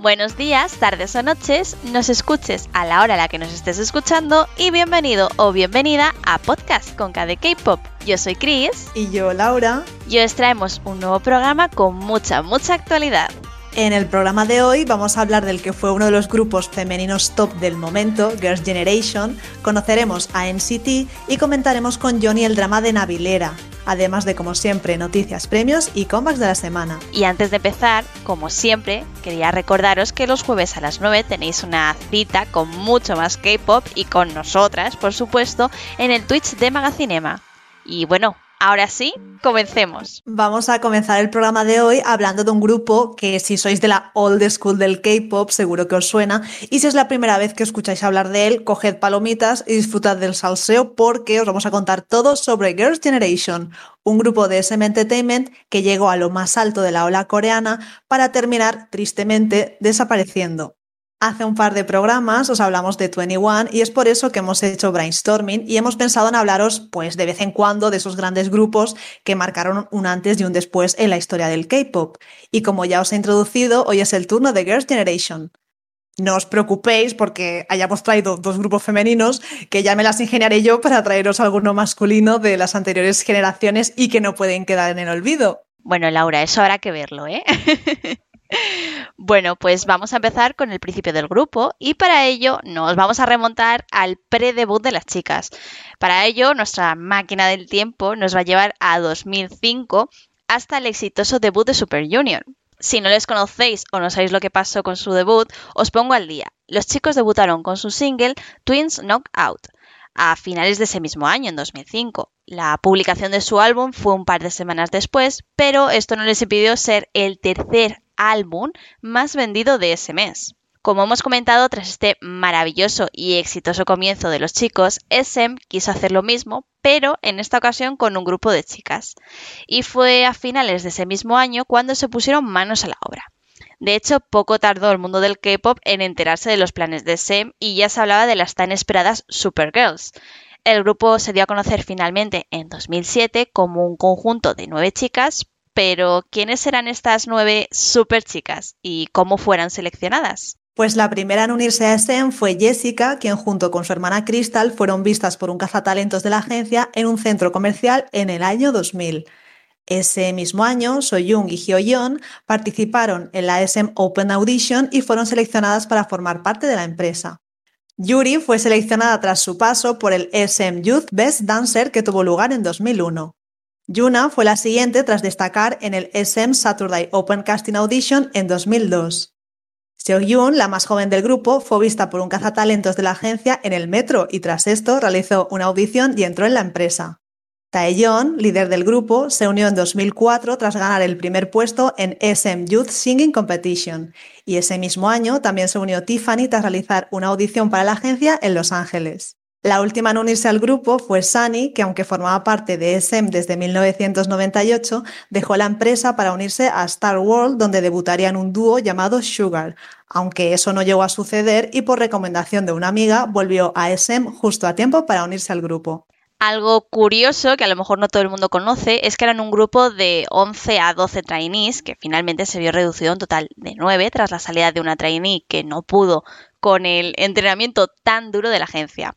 Buenos días, tardes o noches, nos escuches a la hora a la que nos estés escuchando y bienvenido o bienvenida a Podcast con KD K-Pop. Yo soy Chris. Y yo, Laura. Y os traemos un nuevo programa con mucha, mucha actualidad. En el programa de hoy vamos a hablar del que fue uno de los grupos femeninos top del momento, Girls' Generation, conoceremos a NCT y comentaremos con Johnny el drama de Navilera, además de, como siempre, noticias, premios y comebacks de la semana. Y antes de empezar, como siempre, quería recordaros que los jueves a las 9 tenéis una cita con mucho más K-pop y con nosotras, por supuesto, en el Twitch de Magacinema. Y bueno, Ahora sí, comencemos. Vamos a comenzar el programa de hoy hablando de un grupo que si sois de la old school del K-pop seguro que os suena y si es la primera vez que escucháis hablar de él, coged palomitas y disfrutad del salseo porque os vamos a contar todo sobre Girls' Generation, un grupo de SM Entertainment que llegó a lo más alto de la ola coreana para terminar tristemente desapareciendo. Hace un par de programas os hablamos de 21 y es por eso que hemos hecho brainstorming y hemos pensado en hablaros pues de vez en cuando de esos grandes grupos que marcaron un antes y un después en la historia del K-pop. Y como ya os he introducido, hoy es el turno de Girls' Generation. No os preocupéis porque hayamos traído dos grupos femeninos que ya me las ingeniaré yo para traeros alguno masculino de las anteriores generaciones y que no pueden quedar en el olvido. Bueno, Laura, eso habrá que verlo, ¿eh? Bueno, pues vamos a empezar con el principio del grupo y para ello nos vamos a remontar al pre-debut de las chicas. Para ello, nuestra máquina del tiempo nos va a llevar a 2005 hasta el exitoso debut de Super Junior. Si no les conocéis o no sabéis lo que pasó con su debut, os pongo al día. Los chicos debutaron con su single Twins Knock Out a finales de ese mismo año, en 2005. La publicación de su álbum fue un par de semanas después, pero esto no les impidió ser el tercer álbum más vendido de ese mes. Como hemos comentado, tras este maravilloso y exitoso comienzo de los chicos, SM quiso hacer lo mismo, pero en esta ocasión con un grupo de chicas. Y fue a finales de ese mismo año cuando se pusieron manos a la obra. De hecho, poco tardó el mundo del K-pop en enterarse de los planes de SM y ya se hablaba de las tan esperadas Supergirls. El grupo se dio a conocer finalmente en 2007 como un conjunto de nueve chicas, pero ¿quiénes eran estas nueve super chicas y cómo fueran seleccionadas? Pues la primera en unirse a SM fue Jessica, quien junto con su hermana Crystal fueron vistas por un cazatalentos de la agencia en un centro comercial en el año 2000. Ese mismo año, Soyoung y Hyoyeon participaron en la SM Open Audition y fueron seleccionadas para formar parte de la empresa. Yuri fue seleccionada tras su paso por el SM Youth Best Dancer que tuvo lugar en 2001. Yuna fue la siguiente tras destacar en el SM Saturday Open Casting Audition en 2002. Seohyun, la más joven del grupo, fue vista por un cazatalentos de la agencia en el metro y tras esto realizó una audición y entró en la empresa. Taeyeon, líder del grupo, se unió en 2004 tras ganar el primer puesto en SM Youth Singing Competition y ese mismo año también se unió Tiffany tras realizar una audición para la agencia en Los Ángeles. La última en unirse al grupo fue Sunny, que aunque formaba parte de SM desde 1998, dejó la empresa para unirse a Star World, donde debutaría en un dúo llamado Sugar, aunque eso no llegó a suceder y por recomendación de una amiga volvió a SM justo a tiempo para unirse al grupo. Algo curioso que a lo mejor no todo el mundo conoce es que eran un grupo de 11 a 12 trainees que finalmente se vio reducido en total de 9 tras la salida de una trainee que no pudo con el entrenamiento tan duro de la agencia.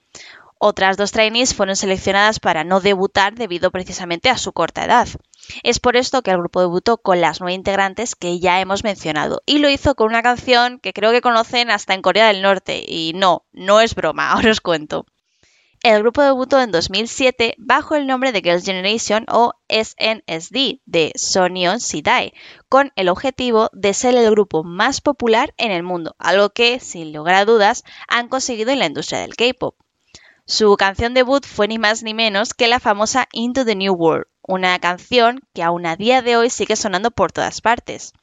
Otras dos trainees fueron seleccionadas para no debutar debido precisamente a su corta edad. Es por esto que el grupo debutó con las nueve integrantes que ya hemos mencionado y lo hizo con una canción que creo que conocen hasta en Corea del Norte y no, no es broma, ahora os cuento. El grupo debutó en 2007 bajo el nombre de Girls' Generation o SNSD de Sonyeon Sidae, con el objetivo de ser el grupo más popular en el mundo, algo que, sin lugar a dudas, han conseguido en la industria del K-pop. Su canción debut fue ni más ni menos que la famosa Into the New World, una canción que aún a día de hoy sigue sonando por todas partes.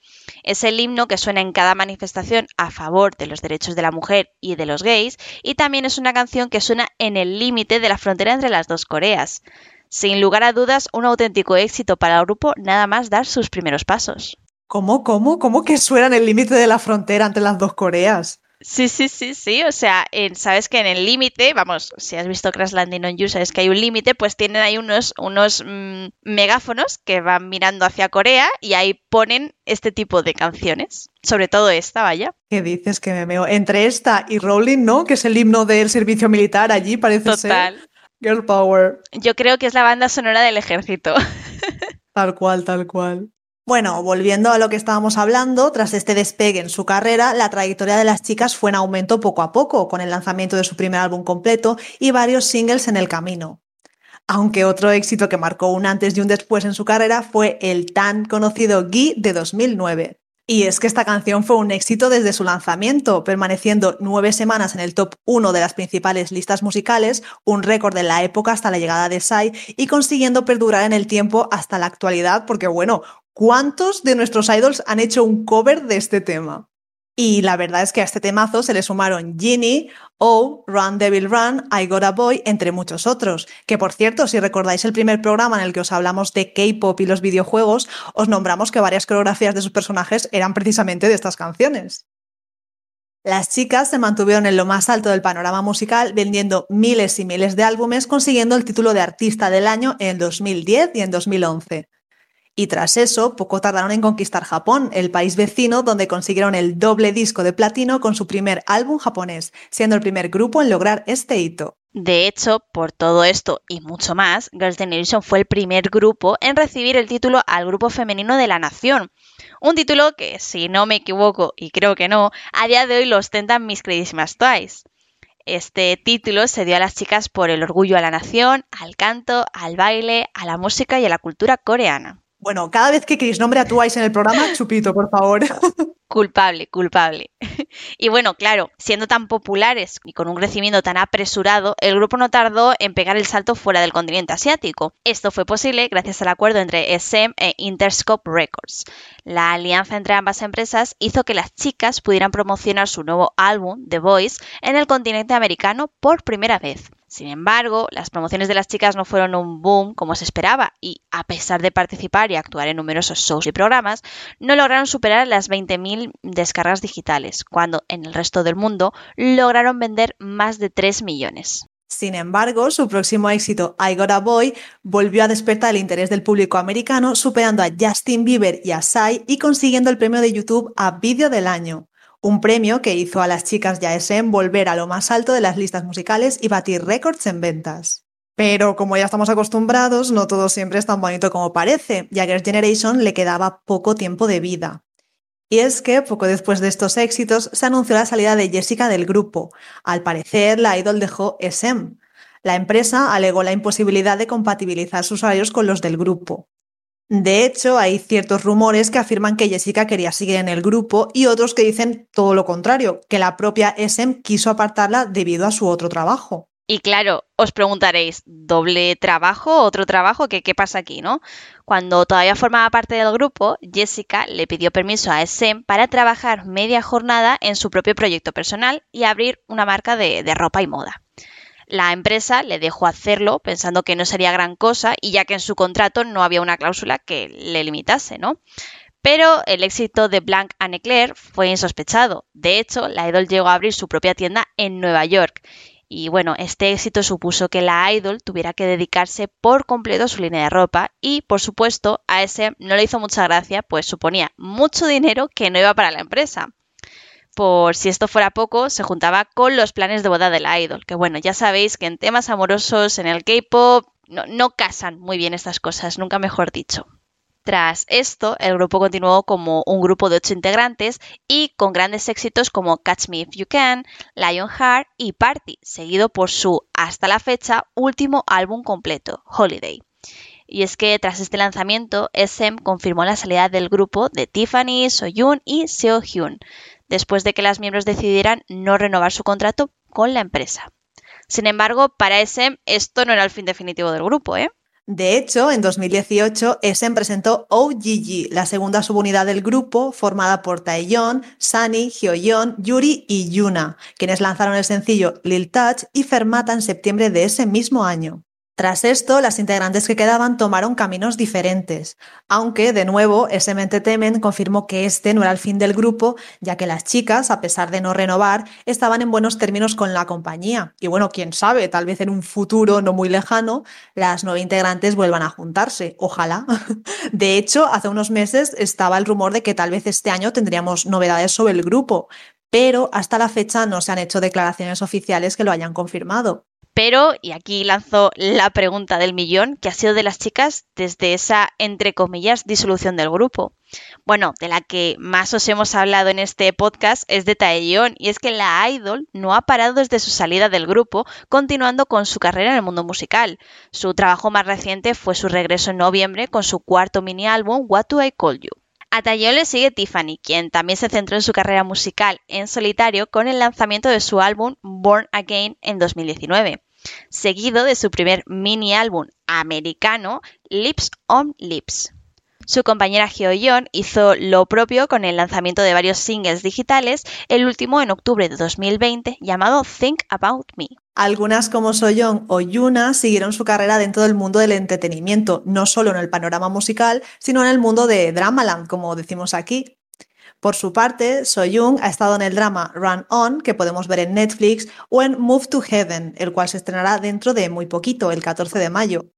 Es el himno que suena en cada manifestación a favor de los derechos de la mujer y de los gays, y también es una canción que suena en el límite de la frontera entre las dos Coreas. Sin lugar a dudas, un auténtico éxito para el grupo nada más dar sus primeros pasos. ¿Cómo, cómo, cómo que suena en el límite de la frontera entre las dos Coreas? Sí, sí, sí, sí. O sea, sabes que en el límite, vamos, si has visto Crash Landing on You, sabes que hay un límite, pues tienen ahí unos, unos mm, megáfonos que van mirando hacia Corea y ahí ponen este tipo de canciones. Sobre todo esta, vaya. ¿Qué dices que me veo? Entre esta y Rolling, ¿no? Que es el himno del servicio militar allí, parece Total. ser. Girl Power. Yo creo que es la banda sonora del ejército. Tal cual, tal cual. Bueno, volviendo a lo que estábamos hablando, tras este despegue en su carrera, la trayectoria de las chicas fue en aumento poco a poco, con el lanzamiento de su primer álbum completo y varios singles en el camino. Aunque otro éxito que marcó un antes y un después en su carrera fue el tan conocido Gui de 2009. Y es que esta canción fue un éxito desde su lanzamiento, permaneciendo nueve semanas en el top 1 de las principales listas musicales, un récord de la época hasta la llegada de Psy, y consiguiendo perdurar en el tiempo hasta la actualidad, porque bueno, ¿cuántos de nuestros idols han hecho un cover de este tema? Y la verdad es que a este temazo se le sumaron Ginny, O, Run Devil Run, I Got a Boy, entre muchos otros. Que por cierto, si recordáis el primer programa en el que os hablamos de K-pop y los videojuegos, os nombramos que varias coreografías de sus personajes eran precisamente de estas canciones. Las chicas se mantuvieron en lo más alto del panorama musical, vendiendo miles y miles de álbumes, consiguiendo el título de Artista del Año en 2010 y en 2011. Y tras eso, poco tardaron en conquistar Japón, el país vecino donde consiguieron el doble disco de platino con su primer álbum japonés, siendo el primer grupo en lograr este hito. De hecho, por todo esto y mucho más, Girls' Generation fue el primer grupo en recibir el título al grupo femenino de la nación. Un título que, si no me equivoco, y creo que no, a día de hoy lo ostentan mis queridísimas Twice. Este título se dio a las chicas por el orgullo a la nación, al canto, al baile, a la música y a la cultura coreana. Bueno, cada vez que queréis nombre a Twice en el programa, chupito, por favor. Culpable, culpable. Y bueno, claro, siendo tan populares y con un crecimiento tan apresurado, el grupo no tardó en pegar el salto fuera del continente asiático. Esto fue posible gracias al acuerdo entre SM e Interscope Records. La alianza entre ambas empresas hizo que las chicas pudieran promocionar su nuevo álbum, The Voice, en el continente americano por primera vez. Sin embargo, las promociones de las chicas no fueron un boom como se esperaba y, a pesar de participar y actuar en numerosos shows y programas, no lograron superar las 20.000 descargas digitales, cuando en el resto del mundo lograron vender más de 3 millones. Sin embargo, su próximo éxito, I Got a Boy, volvió a despertar el interés del público americano, superando a Justin Bieber y a Psy y consiguiendo el premio de YouTube a Vídeo del Año un premio que hizo a las chicas Yaesen volver a lo más alto de las listas musicales y batir récords en ventas. Pero como ya estamos acostumbrados, no todo siempre es tan bonito como parece, y a Girls' Generation le quedaba poco tiempo de vida. Y es que, poco después de estos éxitos, se anunció la salida de Jessica del grupo. Al parecer, la idol dejó SM. La empresa alegó la imposibilidad de compatibilizar sus horarios con los del grupo. De hecho, hay ciertos rumores que afirman que Jessica quería seguir en el grupo y otros que dicen todo lo contrario, que la propia SM quiso apartarla debido a su otro trabajo. Y claro, os preguntaréis, ¿doble trabajo? ¿Otro trabajo? ¿Qué, qué pasa aquí, no? Cuando todavía formaba parte del grupo, Jessica le pidió permiso a SM para trabajar media jornada en su propio proyecto personal y abrir una marca de ropa y moda. La empresa le dejó hacerlo pensando que no sería gran cosa y ya que en su contrato no había una cláusula que le limitase, ¿no? Pero el éxito de Blanc Eclair fue insospechado. De hecho, la Idol llegó a abrir su propia tienda en Nueva York. Y bueno, este éxito supuso que la Idol tuviera que dedicarse por completo a su línea de ropa y, por supuesto, a ese no le hizo mucha gracia, pues suponía mucho dinero que no iba para la empresa por si esto fuera poco, se juntaba con los planes de boda de la idol, que bueno, ya sabéis que en temas amorosos, en el K-pop, no, casan muy bien estas cosas, nunca mejor dicho. Tras esto, el grupo continuó como un grupo de ocho integrantes y con grandes éxitos como Catch Me If You Can, Lionheart y Party, seguido por su, hasta la fecha, último álbum completo, Holiday. Y es que tras este lanzamiento, SM confirmó la salida del grupo de Tiffany, Soyun y Seo Hyun, después de que las miembros decidieran no renovar su contrato con la empresa. Sin embargo, para SM esto no era el fin definitivo del grupo, ¿eh? De hecho, en 2018, SM presentó OGG, la segunda subunidad del grupo, formada por Taeyeon, Sunny, Hyoyeon, Yuri y Yuna, quienes lanzaron el sencillo Lil Touch y Fermata en septiembre de ese mismo año. Tras esto, las integrantes que quedaban tomaron caminos diferentes, aunque de nuevo SM Entertainment confirmó que este no era el fin del grupo, ya que las chicas, a pesar de no renovar, estaban en buenos términos con la compañía. Y bueno, quién sabe, tal vez en un futuro no muy lejano, las nueve integrantes vuelvan a juntarse, ojalá. De hecho, hace unos meses estaba el rumor de que tal vez este año tendríamos novedades sobre el grupo, pero hasta la fecha no se han hecho declaraciones oficiales que lo hayan confirmado. Pero, y aquí lanzo la pregunta del millón, ¿qué ha sido de las chicas desde esa, entre comillas, disolución del grupo? Bueno, de la que más os hemos hablado en este podcast es de Taeyong, y es que la idol no ha parado desde su salida del grupo, continuando con su carrera en el mundo musical. Su trabajo más reciente fue su regreso en noviembre con su cuarto mini álbum What Do I Call You. A Taeyong le sigue Tiffany, quien también se centró en su carrera musical en solitario con el lanzamiento de su álbum Born Again en 2019, seguido de su primer mini álbum americano Lips on Lips. Su compañera Hyoyeon hizo lo propio con el lanzamiento de varios singles digitales, el último en octubre de 2020 llamado Think About Me. Algunas como Soyeon o Yuna siguieron su carrera dentro del mundo del entretenimiento, no solo en el panorama musical, sino en el mundo de Dramaland, como decimos aquí. Por su parte, Soyoung ha estado en el drama Run On, que podemos ver en Netflix, o en Move to Heaven, el cual se estrenará dentro de muy poquito, el 14 de mayo.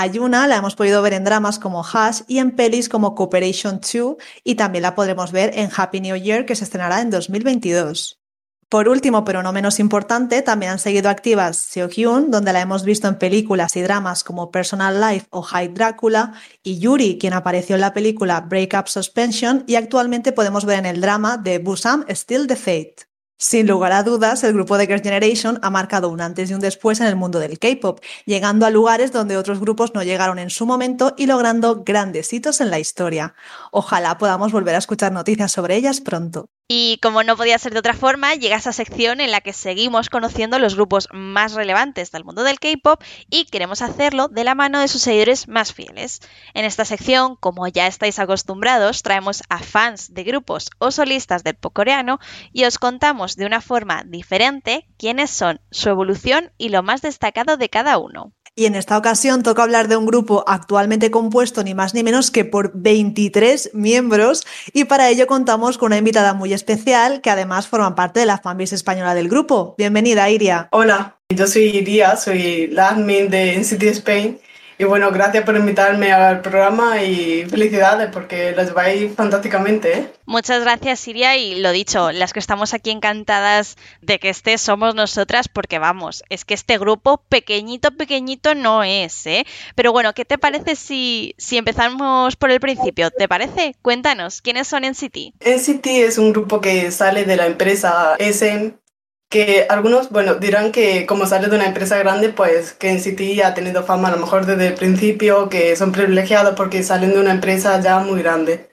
A Yuna la hemos podido ver en dramas como Hush y en pelis como Cooperation 2 y también la podremos ver en Happy New Year que se estrenará en 2022. Por último, pero no menos importante, también han seguido activas Seo Hyun, donde la hemos visto en películas y dramas como Personal Life o High Drácula, y Yuri, quien apareció en la película Break Up Suspension y actualmente podemos ver en el drama de Busan Still the Fate. Sin lugar a dudas, el grupo de Girls' Generation ha marcado un antes y un después en el mundo del K-pop, llegando a lugares donde otros grupos no llegaron en su momento y logrando grandes hitos en la historia. Ojalá podamos volver a escuchar noticias sobre ellas pronto. Y como no podía ser de otra forma, llega esa sección en la que seguimos conociendo los grupos más relevantes del mundo del K-pop y queremos hacerlo de la mano de sus seguidores más fieles. En esta sección, como ya estáis acostumbrados, traemos a fans de grupos o solistas del pop coreano y os contamos de una forma diferente quiénes son, su evolución y lo más destacado de cada uno. Y en esta ocasión toca hablar de un grupo actualmente compuesto ni más ni menos que por 23 miembros y para ello contamos con una invitada muy especial que además forma parte de la fanbase española del grupo. Bienvenida, Iria. Hola, yo soy Iria, soy la admin de NCT Spain y bueno, gracias por invitarme al programa y felicidades porque los vais fantásticamente. ¿eh? Muchas gracias, Siria. Y lo dicho, las que estamos aquí encantadas de que estés somos nosotras porque vamos, es que este grupo pequeñito, pequeñito no es, ¿eh? Pero bueno, ¿qué te parece si, si empezamos por el principio? ¿Te parece? Cuéntanos, ¿quiénes son NCT? NCT es un grupo que sale de la empresa SM que algunos, bueno, dirán que como sale de una empresa grande, pues que NCT ha tenido fama a lo mejor desde el principio, que son privilegiados porque salen de una empresa ya muy grande.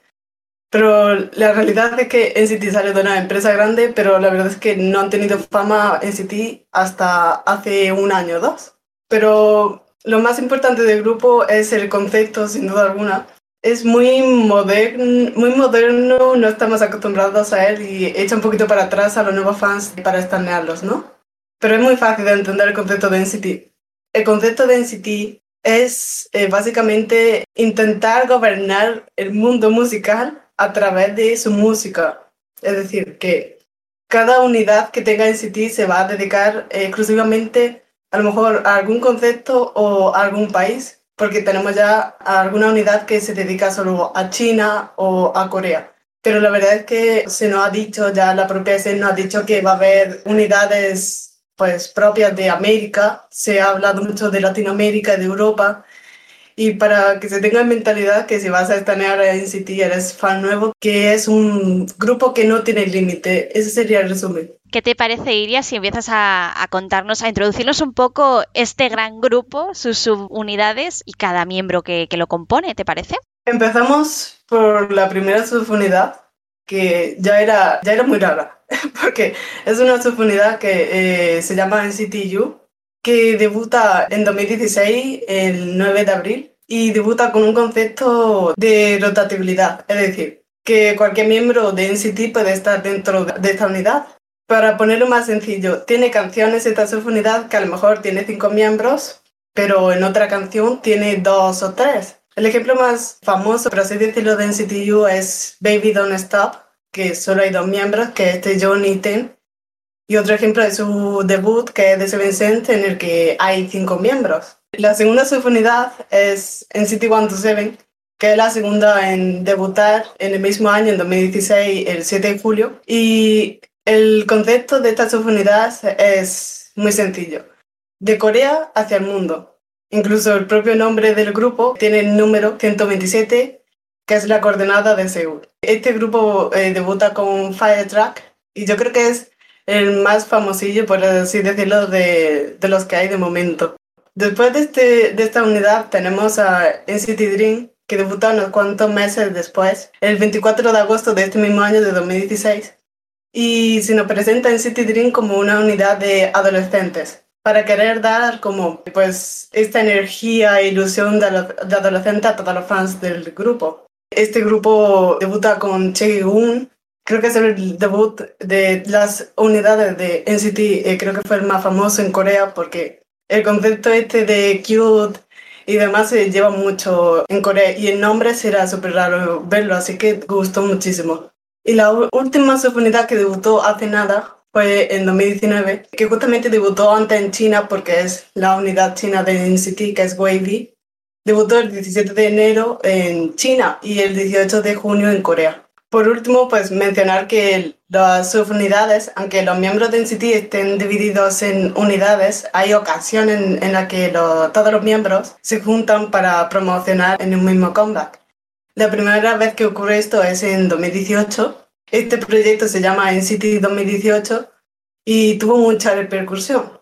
Pero la realidad es que NCT sale de una empresa grande, pero la verdad es que no han tenido fama NCT hasta hace un año o dos. Pero lo más importante del grupo es el concepto, sin duda alguna, es muy moderno, muy moderno, no estamos acostumbrados a él y echa un poquito para atrás a los nuevos fans para estanearlos, ¿no? Pero es muy fácil de entender el concepto de NCT. El concepto de NCT es eh, básicamente intentar gobernar el mundo musical a través de su música. Es decir, que cada unidad que tenga NCT se va a dedicar exclusivamente a lo mejor a algún concepto o a algún país porque tenemos ya alguna unidad que se dedica solo a China o a Corea. Pero la verdad es que se nos ha dicho, ya la propia SEN nos ha dicho que va a haber unidades pues propias de América, se ha hablado mucho de Latinoamérica y de Europa, y para que se tenga en mentalidad que si vas a estanear en City eres fan nuevo, que es un grupo que no tiene límite. Ese sería el resumen. ¿Qué te parece, Iria, si empiezas a, contarnos, a introducirnos un poco este gran grupo, sus subunidades y cada miembro que, lo compone? ¿Te parece? Empezamos por la primera subunidad, que ya era, ya era muy rara, porque es una subunidad que eh, se llama NCTU, que debuta en 2016, el 9 de abril, y debuta con un concepto de rotatividad, es decir, que cualquier miembro de NCT puede estar dentro de esta unidad. Para ponerlo más sencillo, tiene canciones esta subunidad que a lo mejor tiene cinco miembros, pero en otra canción tiene dos o tres. El ejemplo más famoso, por así decirlo, de NCTU es Baby Don't Stop, que solo hay dos miembros, que es de John y Ten. Y otro ejemplo es su debut, que es de Seven Sense, en el que hay cinco miembros. La segunda subunidad es NCT 127, que es la segunda en debutar en el mismo año, en 2016, el 7 de julio. Y el concepto de esta subunidad es muy sencillo. De Corea hacia el mundo. Incluso el propio nombre del grupo tiene el número 127, que es la coordenada de Seúl. Este grupo eh, debuta con Fire Track y yo creo que es el más famosillo, por así decirlo, de, de los que hay de momento. Después de, este, de esta unidad tenemos a NCT Dream, que debuta unos cuantos meses después, el 24 de agosto de este mismo año de 2016. Y se nos presenta NCT Dream como una unidad de adolescentes, para querer dar como pues esta energía e ilusión de, de adolescente a todos los fans del grupo. Este grupo debuta con Chaehoon, creo que es el debut de las unidades de NCT, eh, creo que fue el más famoso en Corea porque el concepto este de cute y demás se lleva mucho en Corea y el nombre será súper raro verlo, así que gustó muchísimo. Y la última subunidad que debutó hace nada fue en 2019, que justamente debutó antes en China porque es la unidad china de NCT, que es Wavy. Debutó el 17 de enero en China y el 18 de junio en Corea. Por último, pues mencionar que las subunidades, aunque los miembros de NCT estén divididos en unidades, hay ocasiones en, en las que todos los miembros se juntan para promocionar en un mismo comeback. La primera vez que ocurre esto es en 2018. Este proyecto se llama NCT 2018 y tuvo mucha repercusión.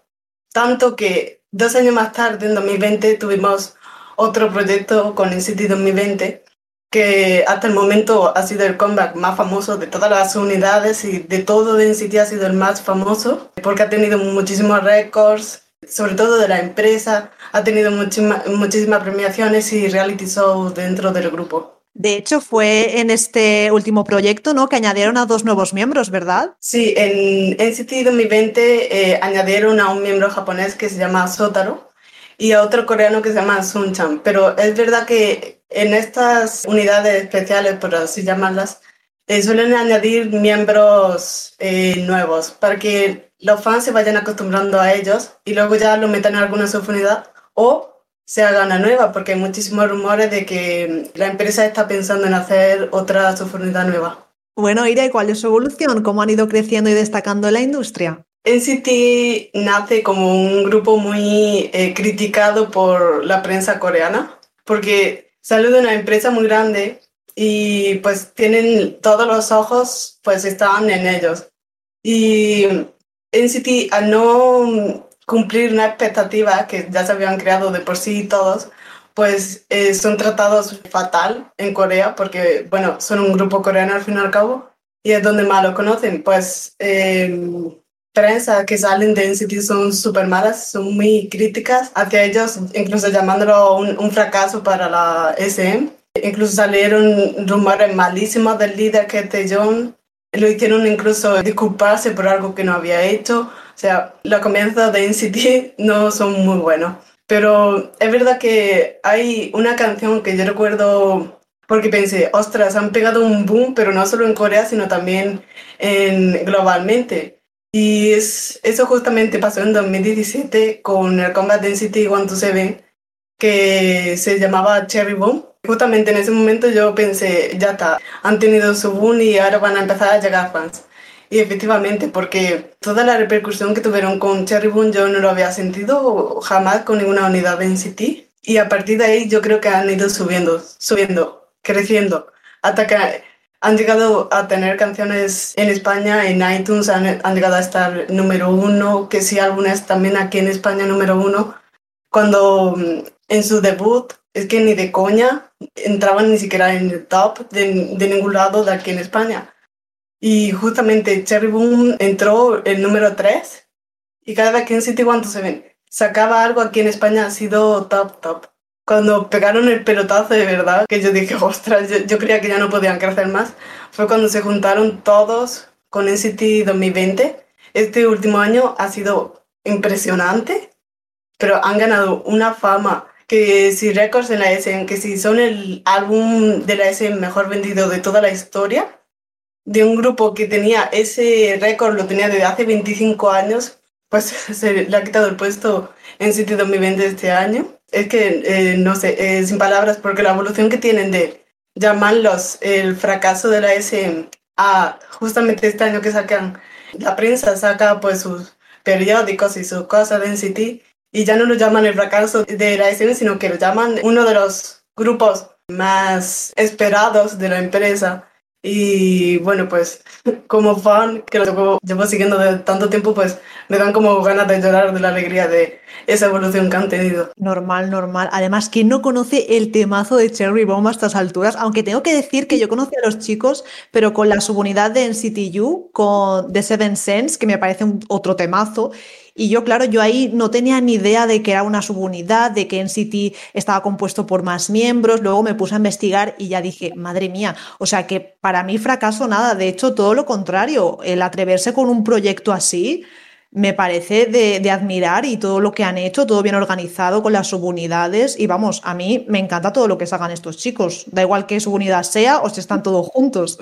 Tanto que dos años más tarde, en 2020, tuvimos otro proyecto con NCT 2020 que hasta el momento ha sido el comeback más famoso de todas las unidades y de todo NCT ha sido el más famoso porque ha tenido muchísimos récords, sobre todo de la empresa, ha tenido muchísimas, muchísimas premiaciones y reality shows dentro del grupo. De hecho, fue en este último proyecto ¿no? que añadieron a dos nuevos miembros, ¿verdad? Sí, en NCT 2020 eh, añadieron a un miembro japonés que se llama Sotaro y a otro coreano que se llama Sunchan. Pero es verdad que en estas unidades especiales, por así llamarlas, eh, suelen añadir miembros eh, nuevos para que los fans se vayan acostumbrando a ellos y luego ya lo metan en alguna subunidad o se haga una nueva, porque hay muchísimos rumores de que la empresa está pensando en hacer otra subunidad nueva. Bueno, Ira, ¿y cuál es su evolución? ¿Cómo han ido creciendo y destacando en la industria? NCT nace como un grupo muy eh, criticado por la prensa coreana, porque sale de una empresa muy grande y pues tienen todos los ojos pues estaban en ellos. Y NCT al no cumplir una expectativa que ya se habían creado de por sí todos, pues eh, son tratados fatal en Corea porque, bueno, son un grupo coreano al fin y al cabo y es donde más lo conocen. Pues eh, prensa que salen de NCT son súper malas, son muy críticas hacia ellos, incluso llamándolo un, un fracaso para la SM. Incluso salieron rumores malísimos del líder que John. Lo hicieron incluso disculparse por algo que no había hecho. O sea, los comienzos de NCT no son muy buenos. Pero es verdad que hay una canción que yo recuerdo porque pensé, ostras, han pegado un boom, pero no solo en Corea, sino también en, globalmente. Y es, eso justamente pasó en 2017 con el Combat Density 127, que se llamaba Cherry Boom. Justamente en ese momento yo pensé, ya está, han tenido su boom y ahora van a empezar a llegar fans. Y efectivamente, porque toda la repercusión que tuvieron con Cherry Boom yo no lo había sentido jamás con ninguna unidad de NCT. Y a partir de ahí yo creo que han ido subiendo, subiendo, creciendo, hasta que han llegado a tener canciones en España, en iTunes, han, llegado a estar número uno, que sí, álbumes también aquí en España número uno. Cuando mm, en su debut, es que ni de coña entraban ni siquiera en el top de, de ningún lado de aquí en España. Y justamente Cherry Boom entró el número 3 y cada vez que en City One se ven, sacaba algo aquí en España ha sido top, top cuando pegaron el pelotazo de verdad, que yo dije, ostras, yo, creía que ya no podían crecer más, fue cuando se juntaron todos con NCT 2020. Este último año ha sido impresionante pero han ganado una fama que si Records en la SM, que si son el álbum de la SM mejor vendido de toda la historia, de un grupo que tenía ese récord, lo tenía desde hace 25 años, pues se le ha quitado el puesto en City 2020 este año. Es que, eh, no sé, eh, sin palabras, porque la evolución que tienen de llamarlos el fracaso de la SM a justamente este año que sacan, la prensa saca pues sus periódicos y sus cosas de NCT y ya no lo llaman el fracaso de la SM, sino que lo llaman uno de los grupos más esperados de la empresa y bueno, pues como fan que lo llevo siguiendo de tanto tiempo, pues me dan como ganas de llorar de la alegría de esa evolución que han tenido. Normal, normal. Además, ¿quién no conoce el temazo de Cherry Bomb a estas alturas? Aunque tengo que decir que yo conocí a los chicos, pero con la subunidad de NCTU, con The Seven Sense, que me parece otro temazo. Y yo, claro, yo ahí no tenía ni idea de que era una subunidad, de que NCT estaba compuesto por más miembros. Luego me puse a investigar y ya dije, madre mía, o sea que para mí fracaso nada. De hecho, todo lo contrario, el atreverse con un proyecto así me parece de, admirar y todo lo que han hecho, todo bien organizado con las subunidades. Y vamos, a mí me encanta todo lo que hagan estos chicos. Da igual qué subunidad sea o si están todos juntos.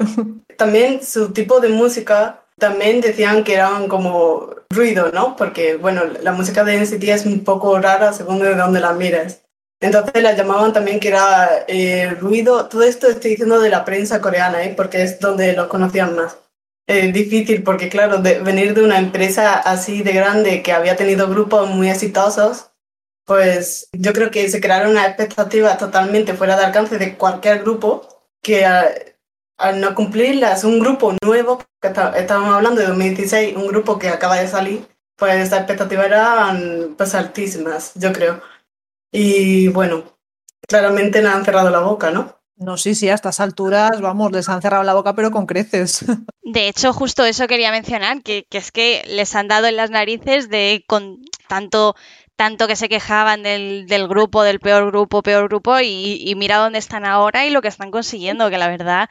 También su tipo de música también decían que eran como ruido, ¿no? Porque, bueno, la música de NCT es un poco rara según de dónde la miras. Entonces la llamaban también que era eh, ruido. Todo esto estoy diciendo de la prensa coreana, ¿eh? porque es donde lo conocían más. Es difícil porque, claro, de venir de una empresa así de grande que había tenido grupos muy exitosos, pues yo creo que se crearon una expectativa totalmente fuera de alcance de cualquier grupo que al no cumplirlas, un grupo nuevo, que estábamos hablando de 2016, un grupo que acaba de salir, pues esas expectativas eran pues altísimas, yo creo. Y bueno, claramente le han cerrado la boca, ¿no? No, sí, sí, a estas alturas, vamos, les han cerrado la boca, pero con creces. De hecho, justo eso quería mencionar, que, que es que les han dado en las narices de con tanto tanto que se quejaban del, del grupo, del peor grupo, peor grupo, y, y, mira dónde están ahora y lo que están consiguiendo, que la verdad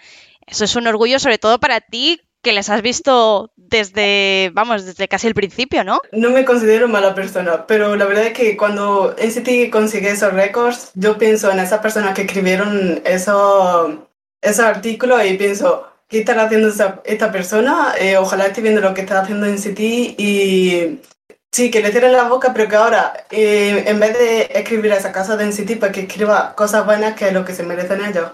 eso es un orgullo sobre todo para ti que les has visto desde, vamos, desde casi el principio, ¿no? No me considero mala persona, pero la verdad es que cuando NCT consigue esos récords, yo pienso en esas personas que escribieron eso, esos artículos y pienso, ¿qué estará haciendo esta persona? Eh, ojalá esté viendo lo que está haciendo NCT y sí, que le cierren la boca, pero que ahora, eh, en vez de escribir a esa casa de NCT, pues que escriba cosas buenas que es lo que se merecen ellos.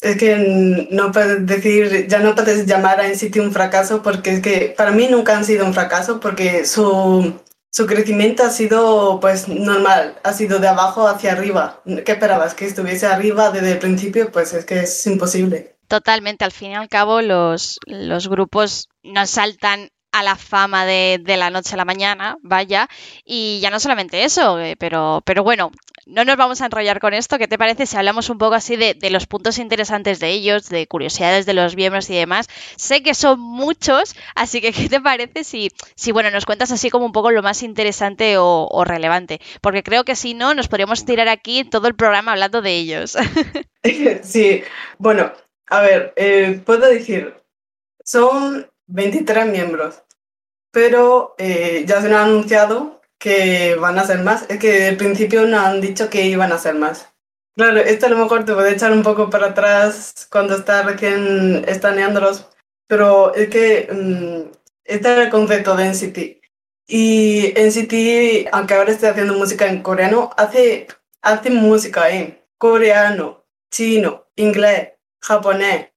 Es que no puedes decir, ya no puedes llamar a NCT un fracaso porque es que para mí nunca han sido un fracaso porque su, su crecimiento ha sido pues normal, ha sido de abajo hacia arriba. ¿Qué esperabas? ¿Que estuviese arriba desde el principio? Pues es que es imposible. Totalmente, al fin y al cabo los, los grupos no saltan a la fama de, de, la noche a la mañana, vaya, y ya no solamente eso, eh, pero, pero bueno, no nos vamos a enrollar con esto. ¿Qué te parece si hablamos un poco así de, los puntos interesantes de ellos, de curiosidades de los miembros y demás? Sé que son muchos, así que ¿qué te parece si, si bueno, nos cuentas así como un poco lo más interesante o, o relevante? Porque creo que si no, nos podríamos tirar aquí todo el programa hablando de ellos. sí, bueno, a ver, eh, puedo decir, son 23 miembros, pero eh, ya se nos ha anunciado que van a ser más. Es que el principio nos han dicho que iban a ser más. Claro, esto a lo mejor te puede echar un poco para atrás cuando estás recién estaneándolos, pero es que um, este es el concepto de NCT. Y NCT, aunque ahora esté haciendo música en coreano, hace, hace música en coreano, chino, inglés, japonés,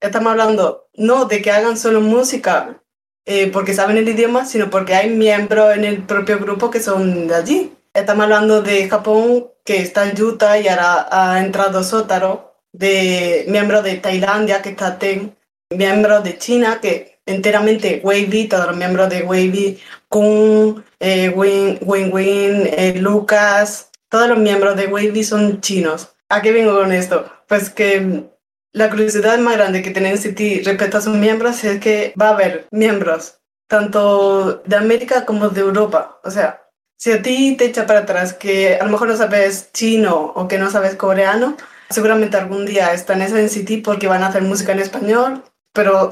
estamos hablando no de que hagan solo música eh, porque saben el idioma, sino porque hay miembros en el propio grupo que son de allí. Estamos hablando de Japón, que está en Utah y ahora ha entrado Sotaro, de miembros de Tailandia, que está Ten, miembros de China, que enteramente Wavy, todos los miembros de Wavy, Kung, eh, Win, Win, Win eh, Lucas, todos los miembros de Wavy son chinos. ¿A qué vengo con esto? Pues que la curiosidad más grande que tiene NCT respecto a sus miembros es que va a haber miembros tanto de América como de Europa. O sea, si a ti te echa para atrás que a lo mejor no sabes chino o que no sabes coreano, seguramente algún día están en NCT porque van a hacer música en español, pero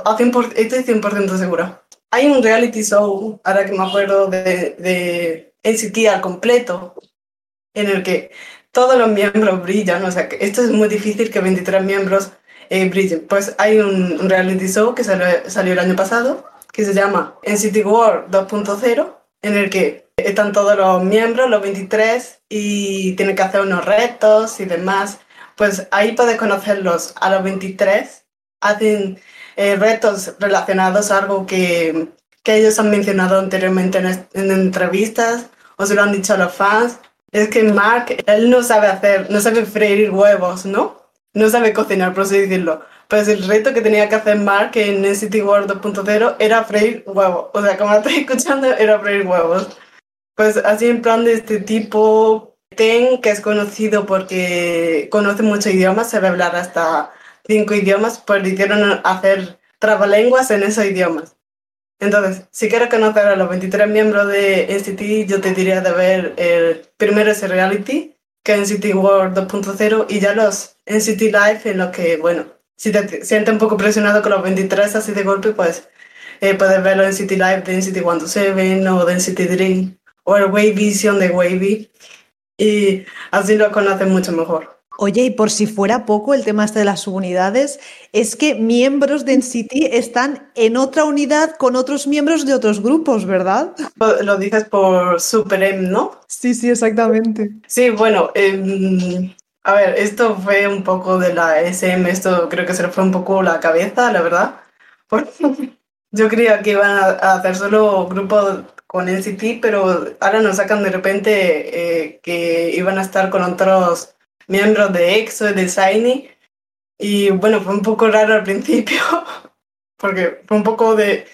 estoy 100% segura. Hay un reality show, ahora que me acuerdo, de, de NCT al completo, en el que todos los miembros brillan, o sea, esto es muy difícil que 23 miembros Pues hay un, reality show que salió, salió, el año pasado, que se llama NCT World 2.0, en el que están todos los miembros, los 23, y tienen que hacer unos retos y demás. Pues ahí puedes conocerlos a los 23, hacen eh, retos relacionados a algo que, que, ellos han mencionado anteriormente en, en entrevistas o se lo han dicho a los fans es que Mark, él no sabe hacer, no sabe freír huevos, ¿no? No sabe cocinar, por así decirlo. Pues el reto que tenía que hacer Mark en NCT World 2.0 era freír huevos. O sea, como lo estoy escuchando, era freír huevos. Pues así en plan de este tipo, Ten, que es conocido porque conoce muchos idiomas, sabe hablar hasta cinco idiomas, pues le hicieron hacer trabalenguas en esos idiomas. Entonces, si quieres conocer a los 23 miembros de NCT, yo te diría de ver el primero ese reality, que NCT World 2.0, y ya los NCT Live, en los que, bueno, si te sientes un poco presionado con los 23 así de golpe, pues eh, puedes ver los NCT Live de NCT 127 o de NCT Dream, o el Wave Vision de Wavy, y así lo conoces mucho mejor. Oye, y por si fuera poco el tema este de las subunidades, es que miembros de NCT están en otra unidad con otros miembros de otros grupos, ¿verdad? Lo dices por Super M, ¿no? Sí, sí, exactamente. Sí, bueno, em, a ver, esto fue un poco de la SM, esto creo que se le fue un poco la cabeza, la verdad. Yo creía que iban a hacer solo grupos con NCT, pero ahora nos sacan de repente eh, que iban a estar con otros miembros de EXO, de Shiny. Y bueno, fue un poco raro al principio, porque fue un poco de,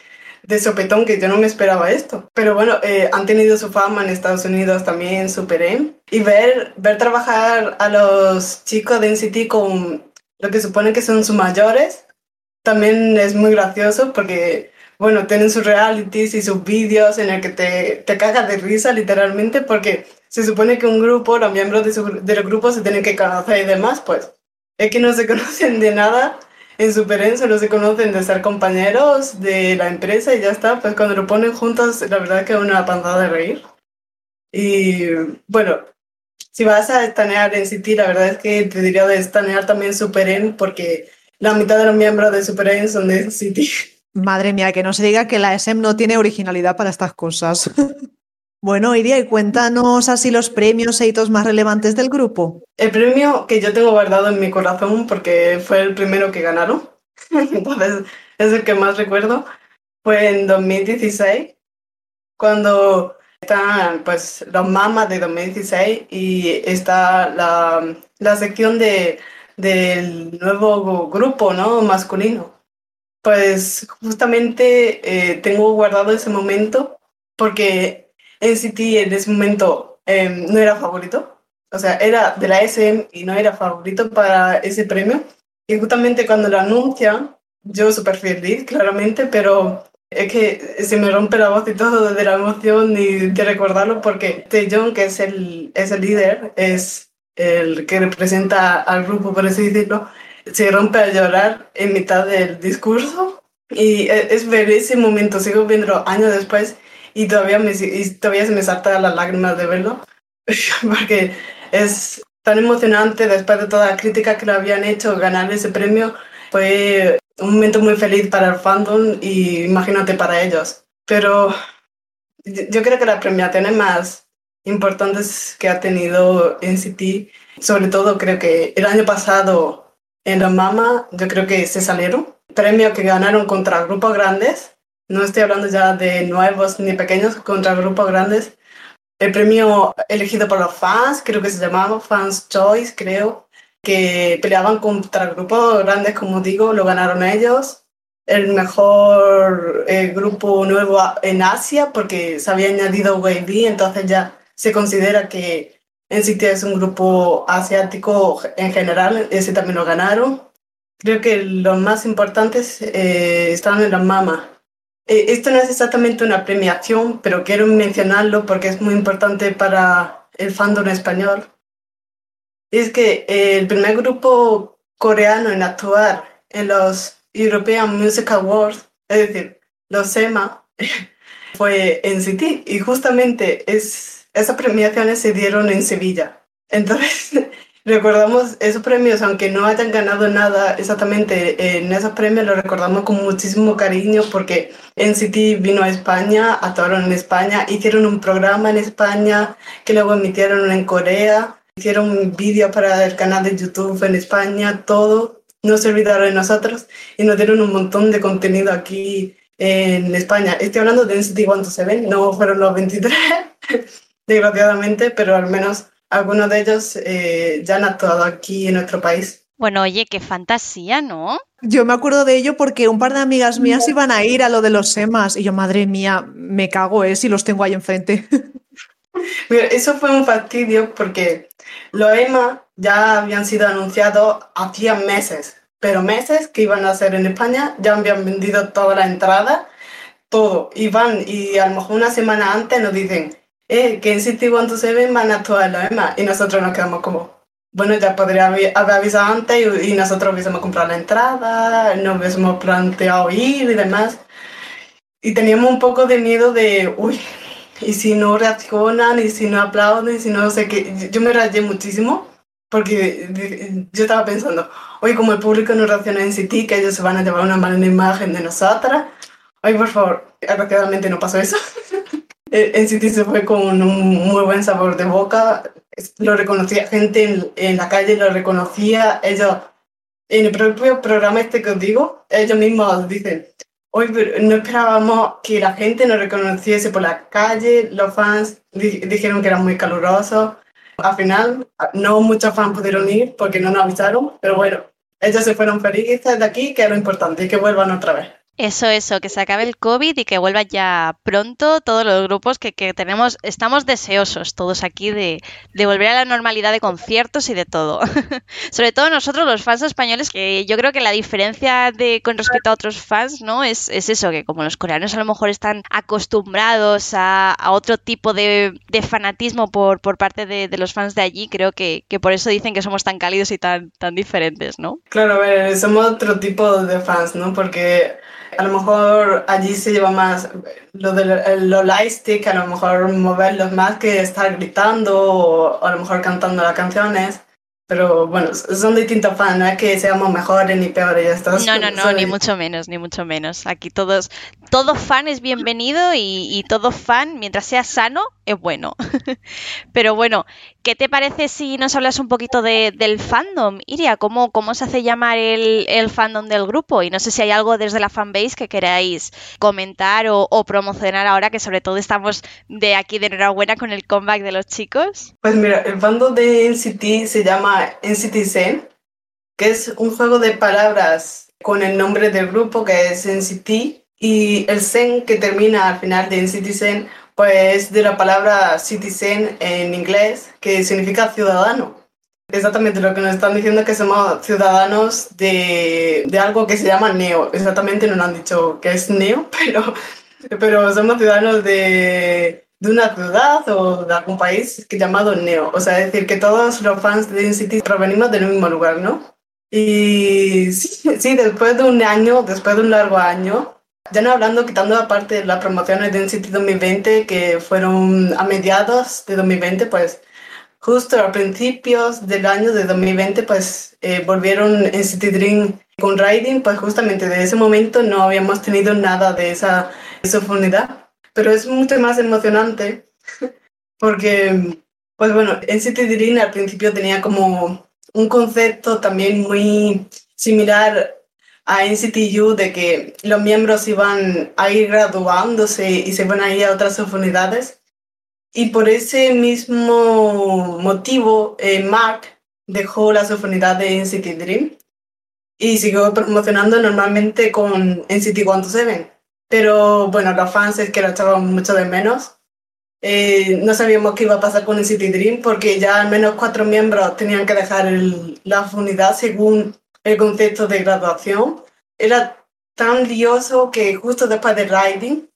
de sopetón que yo no me esperaba esto. Pero bueno, eh, han tenido su fama en Estados Unidos también, Super M. Y ver, ver trabajar a los chicos de NCT con lo que supone que son sus mayores, también es muy gracioso porque, bueno, tienen sus realities y sus vídeos en el que te, te cagas de risa literalmente porque se supone que un grupo, los miembros de, su, los grupos se tienen que conocer y demás, pues es que no se conocen de nada en Super solo se conocen de ser compañeros de la empresa y ya está, pues cuando lo ponen juntos, la verdad es que es una pantada de reír. Y bueno, si vas a estanear en City, la verdad es que te diría de estanear también Super porque la mitad de los miembros de Super son de City. Madre mía, que no se diga que la SM no tiene originalidad para estas cosas. Bueno, Iria, y cuéntanos así los premios e hitos más relevantes del grupo. El premio que yo tengo guardado en mi corazón porque fue el primero que ganaron, entonces es el que más recuerdo, fue en 2016, cuando están pues los mamas de 2016 y está la, la sección de, del nuevo grupo ¿no? masculino. Pues justamente eh, tengo guardado ese momento porque NCT en ese momento em, no era favorito, o sea, era de la SM y no era favorito para ese premio. Y justamente cuando lo anuncian, yo súper feliz, claramente, pero es que se me rompe la voz y todo de la emoción y de recordarlo porque Taeyong, que es el, es el líder, es el que representa al grupo, por así decirlo, se rompe a llorar en mitad del discurso. Y e, es ver ese momento, sigo viéndolo años después y todavía, me, todavía se me saltan las lágrimas de verlo, porque es tan emocionante después de toda la crítica que le habían hecho ganar ese premio. Fue un momento muy feliz para el fandom y imagínate para ellos. Pero yo creo que las premiaciones más importantes que ha tenido NCT, sobre todo creo que el año pasado en la Mama, yo creo que se salieron. Premios que ganaron contra grupos grandes no estoy hablando ya de nuevos ni pequeños contra grupos grandes. El premio elegido por los fans, creo que se llamaba Fans Choice, creo, que peleaban contra grupos grandes, como digo, lo ganaron ellos. El mejor eh, grupo nuevo en Asia, porque se había añadido Wavy, entonces ya se considera que NCT es un grupo asiático en general, ese también lo ganaron. Creo que los más importantes eh, estaban en las mamas eh, esto no es exactamente una premiación, pero quiero mencionarlo porque es muy importante para el fandom español. Es que eh, el primer grupo coreano en actuar en los European Music Awards, es decir, los EMA, fue NCT y justamente es, esas premiaciones se dieron en Sevilla. Entonces, recordamos esos premios, aunque no hayan ganado nada exactamente en esos premios, los recordamos con muchísimo cariño porque NCT vino a España, actuaron en España, hicieron un programa en España que luego emitieron en Corea, hicieron un vídeo para el canal de YouTube en España, todo. No se olvidaron de nosotros y nos dieron un montón de contenido aquí en España. Estoy hablando de NCT 127, no fueron los 23, desgraciadamente, pero al menos algunos de ellos eh, ya han actuado aquí en nuestro país. Bueno, oye, qué fantasía, ¿no? Yo me acuerdo de ello porque un par de amigas mías iban a ir a lo de los SEMAS y yo, madre mía, me cago, ¿eh? Si los tengo ahí enfrente. Mira, eso fue un fastidio porque los EMA ya habían sido anunciados hacía meses, pero meses que iban a ser en España, ya habían vendido toda la entrada, todo. Y van, y a lo mejor una semana antes nos dicen, eh, que City One se ven van a actuar los EMA. Y nosotros nos quedamos como, bueno, ya podría haber avisado antes y, nosotros hubiésemos comprado la entrada, nos hubiésemos planteado ir y demás. Y teníamos un poco de miedo de, uy, y si no reaccionan, y si no aplauden, y si no sé qué. Yo me rayé muchísimo porque yo estaba pensando, oye, como el público no reacciona en City, que ellos se van a llevar una mala imagen de nosotras. Oye, por favor, desgraciadamente no pasó eso. en City se fue con un muy buen sabor de boca. Lo reconocía gente en, la calle, lo reconocía. Ellos, en el propio programa este que os digo, ellos mismos dicen, hoy no esperábamos que la gente nos reconociese por la calle. Los fans dijeron que eran muy calurosos. Al final, no muchos fans pudieron ir porque no nos avisaron, pero bueno, ellos se fueron felices de aquí, que es lo importante, y que vuelvan otra vez. Eso, eso, que se acabe el COVID y que vuelva ya pronto todos los grupos que, tenemos, estamos deseosos todos aquí de, volver a la normalidad de conciertos y de todo. Sobre todo nosotros los fans españoles, que yo creo que la diferencia de con respecto a otros fans, ¿no? Es, eso, que como los coreanos a lo mejor están acostumbrados a, otro tipo de, fanatismo por, por parte de, los fans de allí, creo que, por eso dicen que somos tan cálidos y tan, tan diferentes, ¿no? Claro, a ver, somos otro tipo de fans, ¿no? Porque a lo mejor allí se lleva más lo de lo lightstick, a lo mejor moverlos más que estar gritando o a lo mejor cantando las canciones. Pero bueno, son distintos fans, no es que seamos mejores ni peores. Ya no, no, no, ni mucho menos, ni mucho menos. Aquí todos, todo fan es bienvenido y, y todo fan, mientras sea sano, es bueno. Pero bueno, ¿qué te parece si nos hablas un poquito de, del fandom? Iria, ¿cómo, ¿cómo se hace llamar el, el, fandom del grupo? Y no sé si hay algo desde la fanbase que queráis comentar o, o, promocionar ahora, que sobre todo estamos de aquí de enhorabuena con el comeback de los chicos. Pues mira, el fandom de NCT se llama NCT Zen, que es un juego de palabras con el nombre del grupo que es NCT y el Zen que termina al final de NCT Zen pues de la palabra citizen en inglés que significa ciudadano. Exactamente lo que nos están diciendo es que somos ciudadanos de, de algo que se llama neo. Exactamente no nos han dicho que es neo, pero, pero somos ciudadanos de, de una ciudad o de algún país que llamado Neo. O sea, es decir, que todos los fans de City provenimos del mismo lugar, ¿no? Y sí, después de un año, después de un largo año, ya no hablando, quitando aparte las promociones de NCT 2020 que fueron a mediados de 2020, pues justo a principios del año de 2020, pues eh, volvieron NCT Dream con Riding, pues justamente de ese momento no habíamos tenido nada de esa, esa pero es mucho más emocionante porque, pues bueno, NCT Dream al principio tenía como un concepto también muy similar a NCT U de que los miembros iban a ir graduándose y se van a ir a otras unidades. Y por ese mismo motivo, eh, Mark dejó la subunidad de NCT Dream y siguió promocionando normalmente con NCT 127 pero bueno, los fans es que lo echaban mucho de menos. Eh, no sabíamos qué iba a pasar con City Dream porque ya al menos cuatro miembros tenían que dejar la unidad según el concepto de graduación. Era tan lioso que justo después de Riding,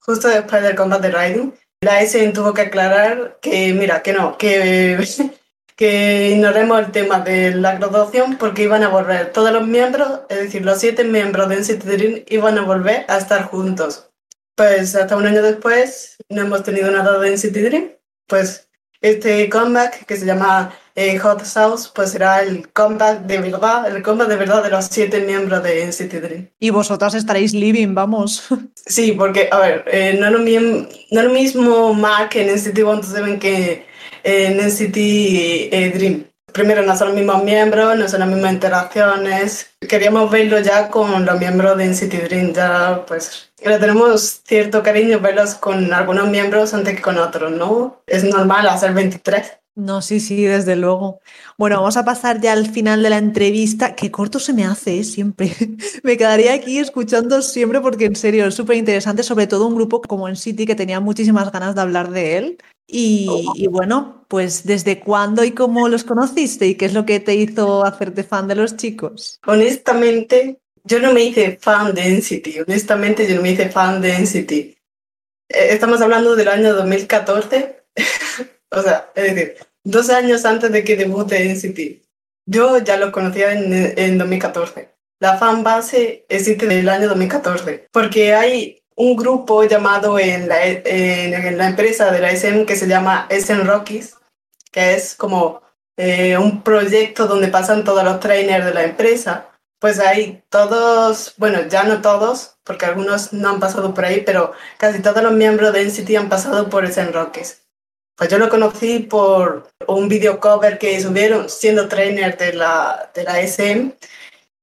justo después del combate de Riding, la SN tuvo que aclarar que, mira, que no, que que ignoremos el tema de la graduación porque iban a volver todos los miembros, es decir, los siete miembros de NCT iban a volver a estar juntos. Pues hasta un año después no hemos tenido nada de NCT Dream pues este comeback que se llama eh, Hot Sauce, pues será el comeback de verdad, el comeback de verdad de los siete miembros de NCT Dream. Y vosotras estaréis living, vamos. Sí, porque, a ver, eh, no, es lo mismo, no es lo mismo Mark en NCT 127 que en NCT eh, Dream. Primero, no son los mismos miembros, no son las mismas interacciones. Queríamos verlo ya con los miembros de NCT Dream, ya pues le tenemos cierto cariño verlos con algunos miembros antes que con otros, ¿no? Es normal hacer 23. No, sí, sí, desde luego. Bueno, vamos a pasar ya al final de la entrevista. Qué corto se me hace, ¿eh? siempre. me quedaría aquí escuchando siempre porque en serio es súper interesante, sobre todo un grupo como en City que tenía muchísimas ganas de hablar de él. Y, bueno, pues ¿desde cuándo y cómo los conociste y qué es lo que te hizo hacerte fan de los chicos? Honestamente, yo no me hice fan de NCT. Honestamente, yo no me hice fan de NCT. Eh, estamos hablando del año 2014. o sea, es decir, dos años antes de que debute NCT. Yo ya lo conocía en, en 2014. La fan base existe del año 2014. Porque hay un grupo llamado en la, en, la empresa de la SM que se llama SM Rockies, que es como eh, un proyecto donde pasan todos los trainers de la empresa. Pues hay todos, bueno, ya no todos, porque algunos no han pasado por ahí, pero casi todos los miembros de NCT han pasado por SM Rockies. Pues yo lo conocí por un video cover que subieron siendo trainer de la, de la SM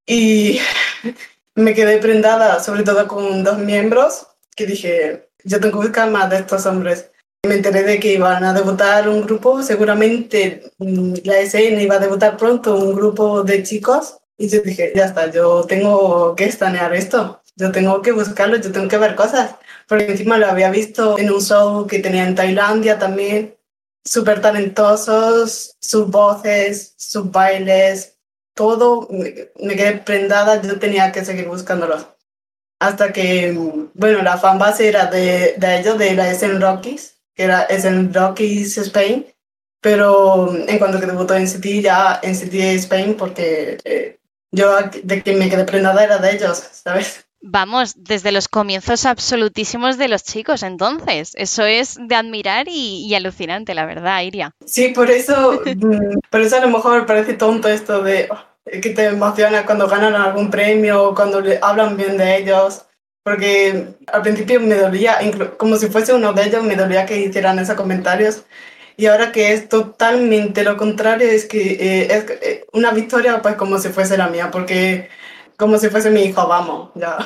y me quedé prendada, sobre todo con dos miembros, que dije, yo tengo que buscar más de estos hombres. Me enteré de que iban a debutar un grupo, seguramente mm, la SN iba a debutar pronto un grupo de chicos, y yo dije, ya está, yo tengo que estanear esto, yo tengo que buscarlo, yo tengo que ver cosas, porque encima lo había visto en un show que tenía en Tailandia también, súper talentosos, sus voces, sus bailes, todo, me, quedé prendada, yo tenía que seguir buscándolo. Hasta que, bueno, la fanbase era de, de ellos, de la SN Rockies, que era SN Rockies Spain, pero en cuanto que debutó en City, ya en City Spain, porque eh, yo de que me quedé prendada era de ellos, ¿sabes? Vamos, desde los comienzos absolutísimos de los chicos, entonces. Eso es de admirar y, y, alucinante, la verdad, Iria. Sí, por eso, mm, por eso a lo mejor me parece tonto esto de oh, que te emociona cuando ganan algún premio o cuando le hablan bien de ellos. Porque al principio me dolía, como si fuese uno de ellos, me dolía que hicieran esos comentarios. Y ahora que es totalmente lo contrario, es que eh, es eh, una victoria pues como si fuese la mía, porque como si fuese mi hijo, vamos, ya.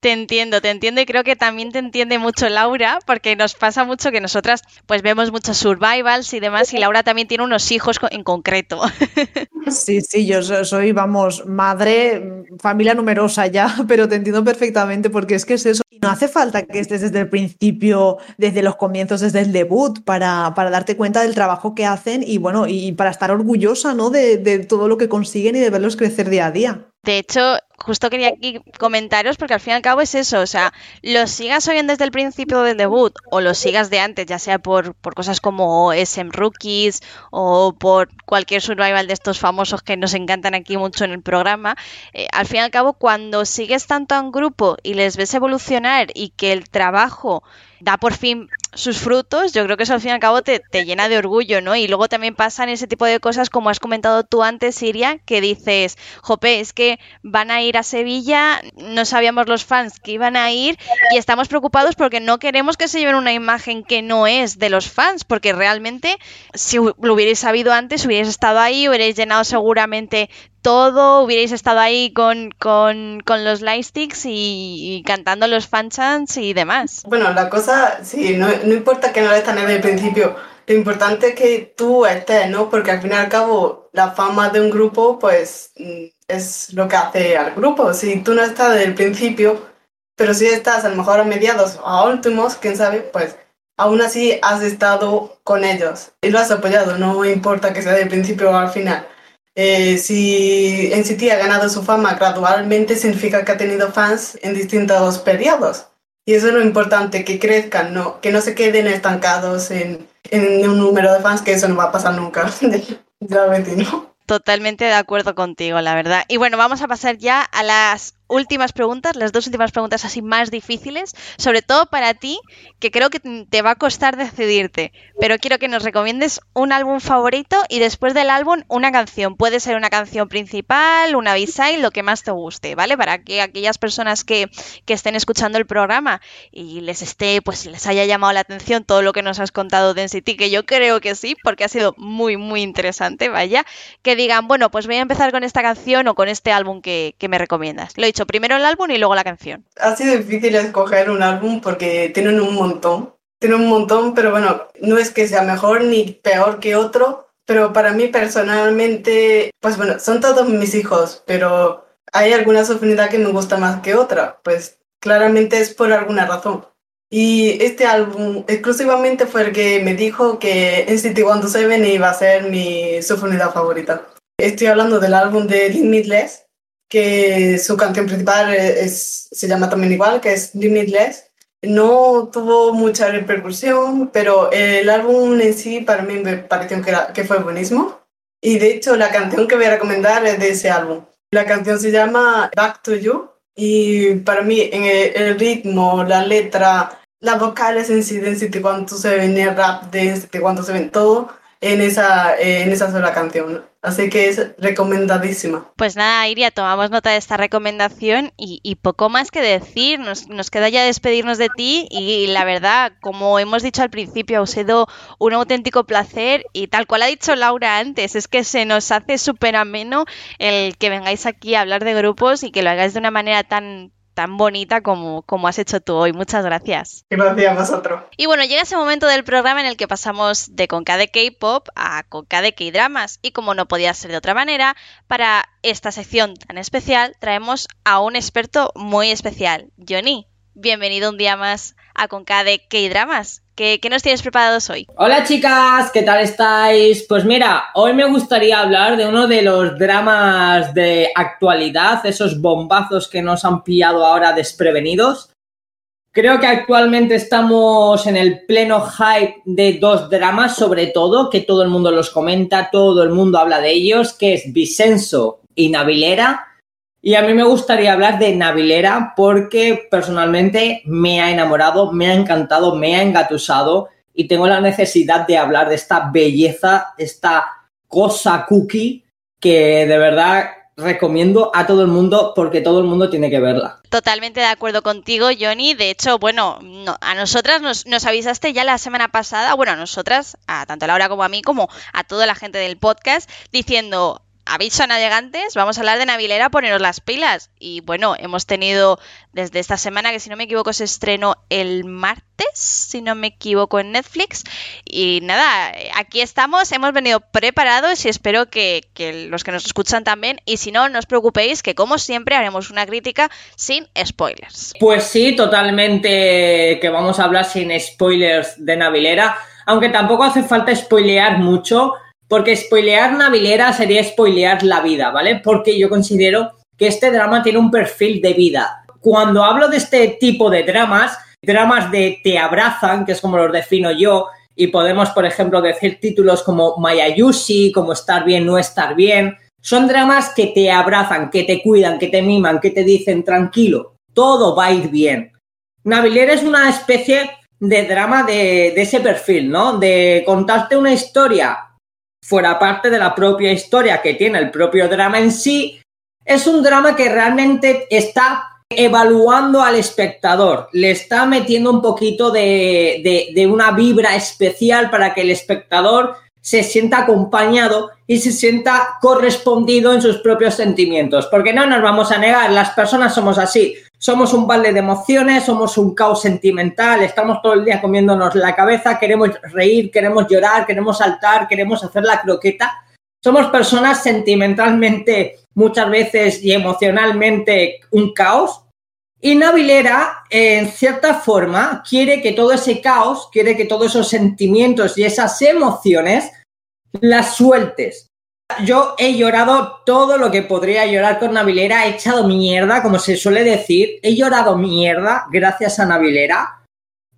Te entiendo, te entiendo y creo que también te entiende mucho Laura, porque nos pasa mucho que nosotras pues vemos muchos survivals y demás y Laura también tiene unos hijos en concreto. Sí, sí, yo soy, vamos, madre, familia numerosa ya, pero te entiendo perfectamente porque es que es eso. Y no hace falta que estés desde el principio, desde los comienzos, desde el debut, para, para darte cuenta del trabajo que hacen y bueno, y para estar orgullosa, ¿no? De, de todo lo que consiguen y de verlos crecer día a día. De hecho, justo quería aquí comentaros porque al fin y al cabo es eso, o sea, los sigas hoy desde el principio del debut o los sigas de antes, ya sea por, por cosas como SM Rookies o por cualquier survival de estos famosos que nos encantan aquí mucho en el programa, eh, al fin y al cabo cuando sigues tanto a un grupo y les ves evolucionar y que el trabajo da por fin sus frutos, yo creo que eso al fin y al cabo te, llena de orgullo, ¿no? Y luego también pasan ese tipo de cosas como has comentado tú antes, Siria, que dices, jope, es que van a ir a Sevilla, no sabíamos los fans que iban a ir y estamos preocupados porque no queremos que se lleven una imagen que no es de los fans, porque realmente si lo hubierais sabido antes, hubierais estado ahí, hubierais llenado seguramente todo, hubierais estado ahí con, con, con los lightsticks y, y, cantando los fanchants y demás. Bueno, la cosa, sí, no, no importa que no estén desde el principio, lo importante es que tú estés, ¿no? Porque al fin y al cabo, la fama de un grupo, pues, mm, es lo que hace al grupo. Si tú no estás desde el principio, pero si estás a lo mejor a mediados o a últimos, quién sabe, pues aún así has estado con ellos y lo has apoyado, no importa que sea del principio o al final. Eh, si NCT ha ganado su fama gradualmente, significa que ha tenido fans en distintos periodos. Y eso es lo importante, que crezcan, no, que no se queden estancados en, en un número de fans, que eso no va a pasar nunca. Totalmente de acuerdo contigo, la verdad. Y bueno, vamos a pasar ya a las últimas preguntas, las dos últimas preguntas así más difíciles, sobre todo para ti, que creo que te va a costar decidirte, pero quiero que nos recomiendes un álbum favorito y después del álbum una canción. Puede ser una canción principal, una b-side, lo que más te guste, ¿vale? Para que aquellas personas que, que estén escuchando el programa y les esté, pues les haya llamado la atención todo lo que nos has contado de NCT, que yo creo que sí, porque ha sido muy, muy interesante, vaya, que digan, bueno, pues voy a empezar con esta canción o con este álbum que, que me recomiendas. Lo he dicho, primero el álbum y luego la canción. Ha sido difícil escoger un álbum porque tienen un montón. Tienen un montón, pero bueno, no es que sea mejor ni peor que otro, pero para mí personalmente, pues bueno, son todos mis hijos, pero hay alguna subunidad que me gusta más que otra, pues claramente es por alguna razón. Y este álbum exclusivamente fue el que me dijo que NCT 127 iba a ser mi subunidad favorita. Estoy hablando del álbum de Limitless, que su canción principal es, se llama también igual, que es Limitless. No tuvo mucha repercusión, pero el álbum en sí para mí me pareció que, era, que fue buenísimo. Y de hecho la canción que voy a recomendar es de ese álbum. La canción se llama Back to You y para mí en el, ritmo, la letra, las vocales en sí de NCT cuando se ven el rap de NCT cuando se ven todo, en esa, en esa sola canción. Así que es recomendadísima. Pues nada, Iria, tomamos nota de esta recomendación y, poco más que decir. Nos, nos, queda ya despedirnos de ti y la verdad, como hemos dicho al principio, ha sido un auténtico placer y tal cual ha dicho Laura antes, es que se nos hace súper ameno el que vengáis aquí a hablar de grupos y que lo hagáis de una manera tan tan bonita como, como has hecho tú hoy. Muchas gracias. Gracias a vosotros. Y bueno, llega ese momento del programa en el que pasamos de Conca de K-pop a Conca de K-dramas. Y como no podía ser de otra manera, para esta sección tan especial traemos a un experto muy especial, Johnny. Bienvenido un día más a Conca de K-dramas. ¿Qué, nos tienes preparados hoy? Hola chicas, ¿qué tal estáis? Pues mira, hoy me gustaría hablar de uno de los dramas de actualidad, esos bombazos que nos han pillado ahora desprevenidos. Creo que actualmente estamos en el pleno hype de dos dramas, sobre todo, que todo el mundo los comenta, todo el mundo habla de ellos, que es Vicenzo y Navilera. Y a mí me gustaría hablar de Navilera porque personalmente me ha enamorado, me ha encantado, me ha engatusado y tengo la necesidad de hablar de esta belleza, esta cosa cookie que de verdad recomiendo a todo el mundo porque todo el mundo tiene que verla. Totalmente de acuerdo contigo, Johnny. De hecho, bueno, a nosotras nos, nos, avisaste ya la semana pasada, bueno, a nosotras, a tanto a Laura como a mí, como a toda la gente del podcast, diciendo, aviso a navegantes, vamos a hablar de Navilera, poneros las pilas. Y bueno, hemos tenido desde esta semana, que si no me equivoco se estrenó el martes, si no me equivoco, en Netflix. Y nada, aquí estamos, hemos venido preparados y espero que, que los que nos escuchan también. Y si no, no os preocupéis, que como siempre haremos una crítica sin spoilers. Pues sí, totalmente que vamos a hablar sin spoilers de Navilera. Aunque tampoco hace falta spoilear mucho porque spoilear Navilera sería spoilear la vida, ¿vale? Porque yo considero que este drama tiene un perfil de vida. Cuando hablo de este tipo de dramas, dramas de te abrazan, que es como los defino yo, y podemos, por ejemplo, decir títulos como Mayayushi, como estar bien, no estar bien, son dramas que te abrazan, que te cuidan, que te miman, que te dicen tranquilo, todo va a ir bien. Navilera es una especie de drama de, de ese perfil, ¿no? De contarte una historia fuera parte de la propia historia que tiene el propio drama en sí, es un drama que realmente está evaluando al espectador, le está metiendo un poquito de, de, una vibra especial para que el espectador se sienta acompañado y se sienta correspondido en sus propios sentimientos. Porque no nos vamos a negar, las personas somos así somos un balde de emociones, somos un caos sentimental, estamos todo el día comiéndonos la cabeza, queremos reír, queremos llorar, queremos saltar, queremos hacer la croqueta. Somos personas sentimentalmente muchas veces y emocionalmente un caos. Y Navilera, en cierta forma, quiere que todo ese caos, quiere que todos esos sentimientos y esas emociones las sueltes, yo he llorado todo lo que podría llorar con Navilera, he echado mierda, como se suele decir, he llorado mierda gracias a Navilera,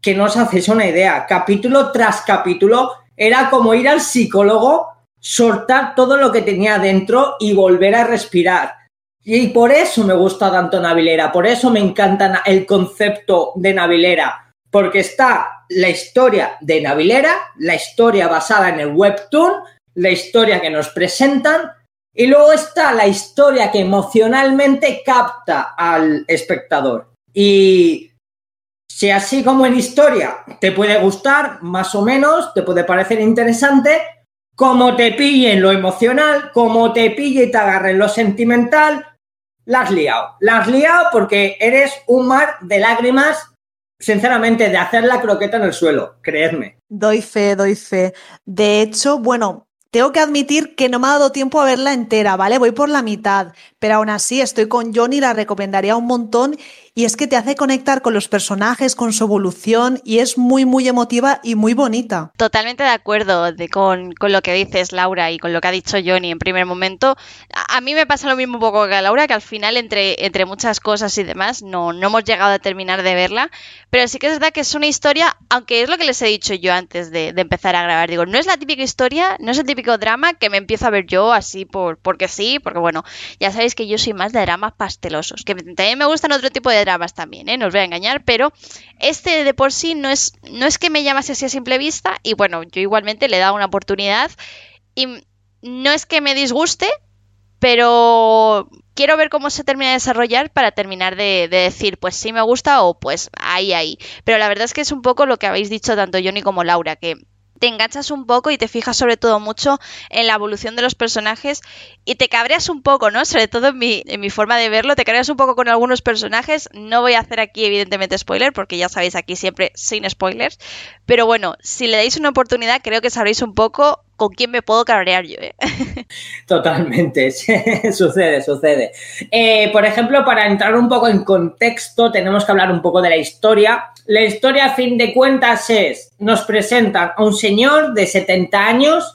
que no os hacéis una idea, capítulo tras capítulo era como ir al psicólogo, soltar todo lo que tenía dentro y volver a respirar. Y por eso me gusta tanto Navilera, por eso me encanta el concepto de Navilera, porque está la historia de Navilera, la historia basada en el webtoon, la historia que nos presentan, y luego está la historia que emocionalmente capta al espectador. Y si así como en historia te puede gustar, más o menos, te puede parecer interesante, como te pille en lo emocional, como te pille y te agarre en lo sentimental, la has liado. La liado porque eres un mar de lágrimas, sinceramente, de hacer la croqueta en el suelo, creedme. Doy fe, doy fe. De hecho, bueno, tengo que admitir que no me ha dado tiempo a verla entera, ¿vale? Voy por la mitad, pero aún así estoy con Johnny, la recomendaría un montón y es que te hace conectar con los personajes, con su evolución y es muy, muy emotiva y muy bonita. Totalmente de acuerdo con, lo que dices, Laura, y con lo que ha dicho Johnny en primer momento. A, mí me pasa lo mismo un poco que a Laura, que al final, entre, entre muchas cosas y demás, no, no hemos llegado a terminar de verla, pero sí que es verdad que es una historia, aunque es lo que les he dicho yo antes de, empezar a grabar, digo, no es la típica historia, no es el típico drama que me empiezo a ver yo así por, porque sí, porque bueno, ya sabéis que yo soy más de dramas pastelosos, que también me gustan otro tipo de dramas también, ¿eh? no os voy a engañar, pero este de por sí no es, no es que me llamase así a simple vista y bueno, yo igualmente le he dado una oportunidad y no es que me disguste, pero quiero ver cómo se termina de desarrollar para terminar de, de, decir, pues sí me gusta o pues ahí, ahí. Pero la verdad es que es un poco lo que habéis dicho tanto Johnny como Laura, que te enganchas un poco y te fijas sobre todo mucho en la evolución de los personajes y te cabreas un poco, ¿no? Sobre todo en mi, forma de verlo, te cabreas un poco con algunos personajes. No voy a hacer aquí evidentemente spoiler porque ya sabéis aquí siempre sin spoilers. Pero bueno, si le dais una oportunidad creo que sabréis un poco con quién me puedo cabrear yo. ¿eh? Totalmente, sucede, sucede. Eh, por ejemplo, para entrar un poco en contexto, tenemos que hablar un poco de la historia. La historia, a fin de cuentas, es, nos presentan a un señor de 70 años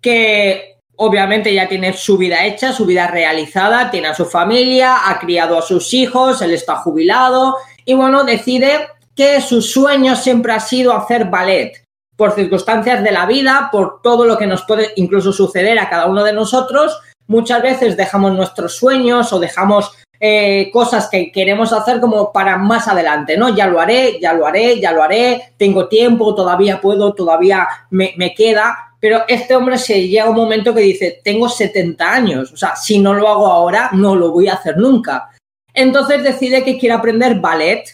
que obviamente ya tiene su vida hecha, su vida realizada, tiene a su familia, ha criado a sus hijos, él está jubilado y bueno, decide que su sueño siempre ha sido hacer ballet por circunstancias de la vida, por todo lo que nos puede incluso suceder a cada uno de nosotros, muchas veces dejamos nuestros sueños o dejamos eh, cosas que queremos hacer como para más adelante, ¿no? Ya lo haré, ya lo haré, ya lo haré, tengo tiempo, todavía puedo, todavía me, me queda, pero este hombre se llega un momento que dice, tengo 70 años, o sea, si no lo hago ahora, no lo voy a hacer nunca. Entonces decide que quiere aprender ballet,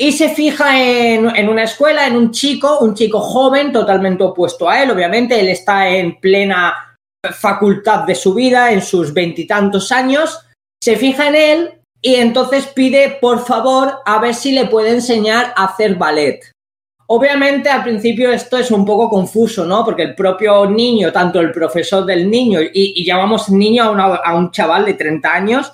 y se fija en, una escuela, en un chico, un chico joven, totalmente opuesto a él, obviamente, él está en plena facultad de su vida, en sus veintitantos años, se fija en él y entonces pide por favor a ver si le puede enseñar a hacer ballet. Obviamente al principio esto es un poco confuso, ¿no? Porque el propio niño, tanto el profesor del niño y, llamamos niño a, a un chaval de 30 años,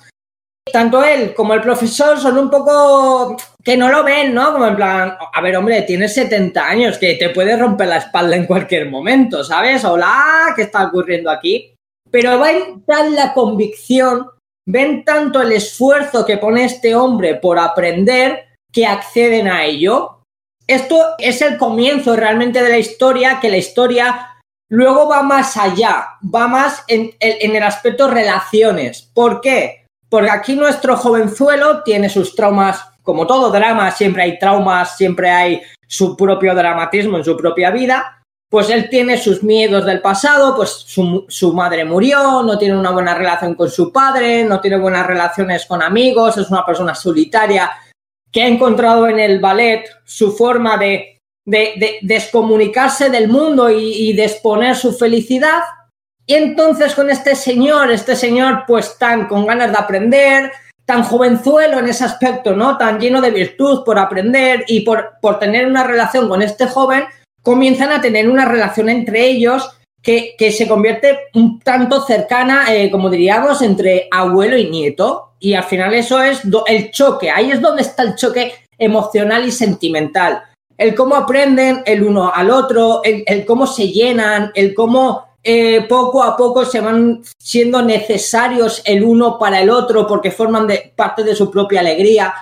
tanto él como el profesor son un poco que no lo ven, ¿no? Como en plan, a ver, hombre, tienes 70 años, que te puede romper la espalda en cualquier momento, ¿sabes? Hola, ¿qué está ocurriendo aquí? Pero ven tan la convicción, ven tanto el esfuerzo que pone este hombre por aprender que acceden a ello. Esto es el comienzo realmente de la historia, que la historia luego va más allá, va más en, en el aspecto relaciones. ¿Por qué? Porque aquí nuestro jovenzuelo tiene sus traumas, como todo drama, siempre hay traumas, siempre hay su propio dramatismo en su propia vida. Pues él tiene sus miedos del pasado, pues su, madre murió, no tiene una buena relación con su padre, no tiene buenas relaciones con amigos, es una persona solitaria que ha encontrado en el ballet su forma de, descomunicarse del mundo y, y de exponer su felicidad y entonces con este señor, este señor pues tan con ganas de aprender, tan jovenzuelo en ese aspecto, ¿no? Tan lleno de virtud por aprender y por, por tener una relación con este joven, comienzan a tener una relación entre ellos que, que se convierte un tanto cercana, eh, como diríamos, entre abuelo y nieto. Y al final eso es el choque, ahí es donde está el choque emocional y sentimental. El cómo aprenden el uno al otro, el, el cómo se llenan, el cómo eh, poco a poco se van siendo necesarios el uno para el otro porque forman parte de su propia alegría.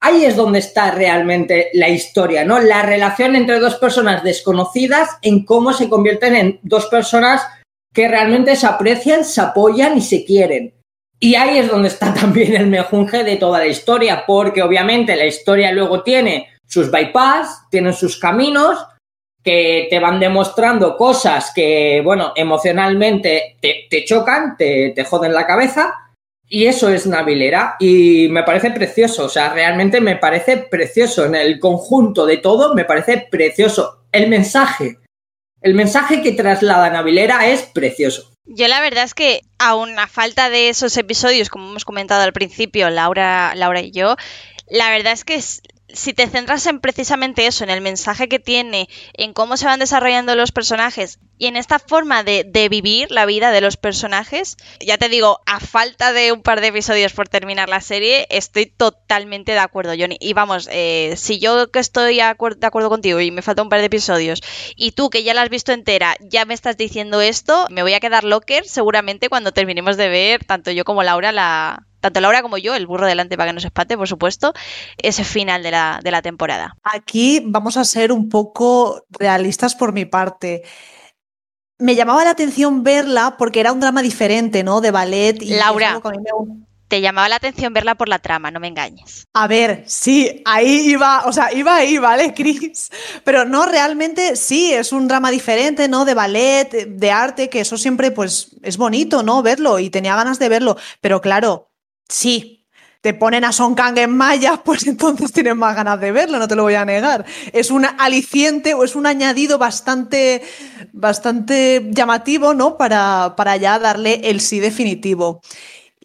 Ahí es donde está realmente la historia, ¿no? La relación entre dos personas desconocidas en cómo se convierten en dos personas que realmente se aprecian, se apoyan y se quieren. Y ahí es donde está también el mejunje de toda la historia, porque obviamente la historia luego tiene sus bypass, tiene sus caminos, que te van demostrando cosas que, bueno, emocionalmente te, chocan, te, te, joden la cabeza. Y eso es Navilera. Y me parece precioso. O sea, realmente me parece precioso. En el conjunto de todo, me parece precioso. El mensaje. El mensaje que traslada Navilera es precioso. Yo la verdad es que, aun a falta de esos episodios, como hemos comentado al principio, Laura, Laura y yo, la verdad es que si te centras en precisamente eso, en el mensaje que tiene, en cómo se van desarrollando los personajes y en esta forma de, vivir la vida de los personajes, ya te digo, a falta de un par de episodios por terminar la serie, estoy totalmente de acuerdo, Johnny. Y vamos, eh, si yo que estoy de acuerdo contigo y me falta un par de episodios, y tú que ya la has visto entera, ya me estás diciendo esto, me voy a quedar locker seguramente cuando terminemos de ver, tanto yo como Laura, la, tanto Laura como yo, el burro delante para que nos espate, por supuesto, ese final de la, de la temporada. Aquí vamos a ser un poco realistas por mi parte. Me llamaba la atención verla porque era un drama diferente, ¿no? De ballet. Y Laura, te llamaba la atención verla por la trama, no me engañes. A ver, sí, ahí iba, o sea, iba ahí, ¿vale, Chris? Pero no, realmente sí, es un drama diferente, ¿no? De ballet, de arte, que eso siempre, pues, es bonito, ¿no? Verlo y tenía ganas de verlo. Pero claro, sí, te ponen a Son Kang en maya, pues entonces tienes más ganas de verlo, no te lo voy a negar. Es un aliciente o es un añadido bastante, bastante llamativo, ¿no? Para, para ya darle el sí definitivo.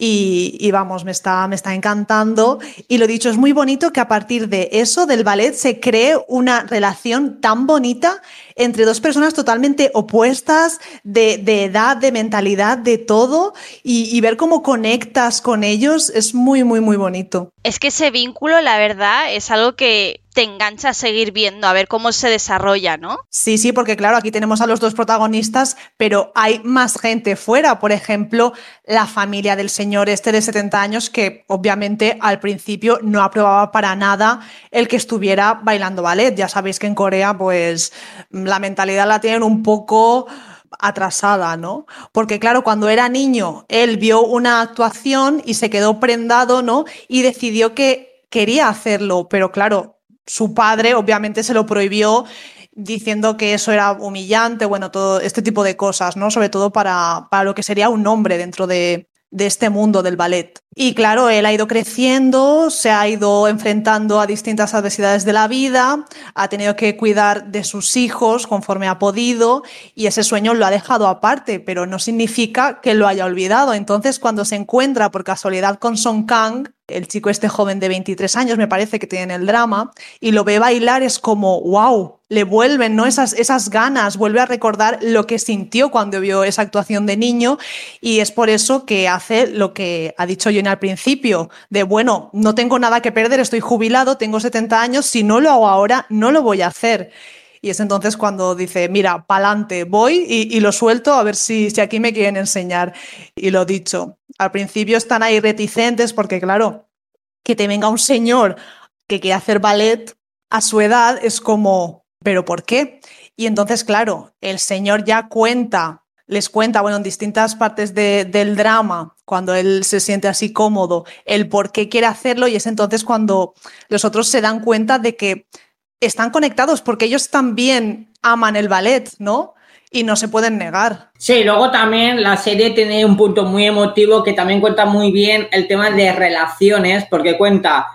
Y, vamos, me está, me está encantando. Y lo dicho, es muy bonito que a partir de eso, del ballet, se cree una relación tan bonita entre dos personas totalmente opuestas, de, edad, de mentalidad, de todo, y, ver cómo conectas con ellos es muy, muy, muy bonito. Es que ese vínculo, la verdad, es algo que te engancha a seguir viendo, a ver cómo se desarrolla, ¿no? Sí, sí, porque claro, aquí tenemos a los dos protagonistas, pero hay más gente fuera. Por ejemplo, la familia del señor este de 70 años, que obviamente al principio no aprobaba para nada el que estuviera bailando ballet. Ya sabéis que en Corea, pues la mentalidad la tienen un poco atrasada, ¿no? Porque claro, cuando era niño, él vio una actuación y se quedó prendado, ¿no? Y decidió que quería hacerlo, pero claro, su padre obviamente se lo prohibió diciendo que eso era humillante, bueno, todo este tipo de cosas, ¿no? Sobre todo para, para lo que sería un hombre dentro de, de este mundo del ballet. Y claro, él ha ido creciendo, se ha ido enfrentando a distintas adversidades de la vida, ha tenido que cuidar de sus hijos conforme ha podido y ese sueño lo ha dejado aparte, pero no significa que lo haya olvidado. Entonces, cuando se encuentra por casualidad con Song Kang, el chico este joven de 23 años, me parece que tiene el drama, y lo ve bailar, es como, wow, le vuelven ¿no? esas, esas ganas, vuelve a recordar lo que sintió cuando vio esa actuación de niño y es por eso que hace lo que ha dicho Johnny al principio, de bueno, no tengo nada que perder, estoy jubilado, tengo 70 años, si no lo hago ahora, no lo voy a hacer. Y es entonces cuando dice, mira, pa'lante, voy y, lo suelto a ver si, si aquí me quieren enseñar. Y lo dicho, al principio están ahí reticentes porque, claro, que te venga un señor que quiere hacer ballet a su edad es como, ¿pero por qué? Y entonces, claro, el señor ya cuenta, les cuenta, bueno, en distintas partes del drama, cuando él se siente así cómodo, el por qué quiere hacerlo y es entonces cuando los otros se dan cuenta de que están conectados porque ellos también aman el ballet, ¿no? Y no se pueden negar. Sí, luego también la serie tiene un punto muy emotivo que también cuenta muy bien el tema de relaciones, porque cuenta,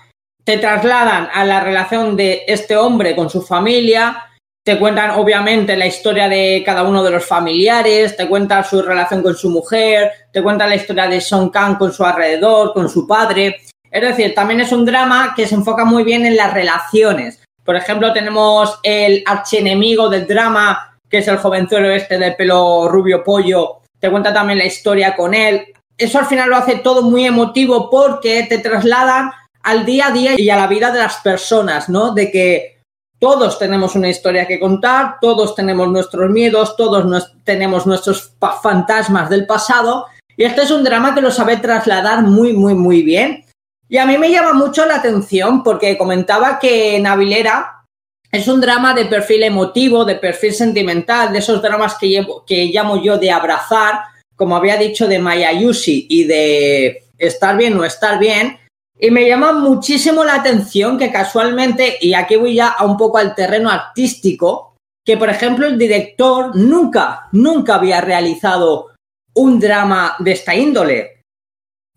te trasladan a la relación de este hombre con su familia, te cuentan obviamente la historia de cada uno de los familiares, te cuentan su relación con su mujer, te cuentan la historia de Song Kang con su alrededor, con su padre. Es decir, también es un drama que se enfoca muy bien en las relaciones. Por ejemplo, tenemos el archienemigo del drama, que es el jovenzuelo este de pelo rubio pollo. Te cuenta también la historia con él. Eso al final lo hace todo muy emotivo porque te trasladan al día a día y a la vida de las personas, ¿no? De que todos tenemos una historia que contar, todos tenemos nuestros miedos, todos tenemos nuestros fantasmas del pasado. Y este es un drama que lo sabe trasladar muy, muy, muy bien. Y a mí me llama mucho la atención porque comentaba que Navilera es un drama de perfil emotivo, de perfil sentimental, de esos dramas que, llevo, que llamo yo de abrazar, como había dicho de Maya Yushi y de estar bien o estar bien. Y me llama muchísimo la atención que casualmente, y aquí voy ya a un poco al terreno artístico, que por ejemplo el director nunca, nunca había realizado un drama de esta índole.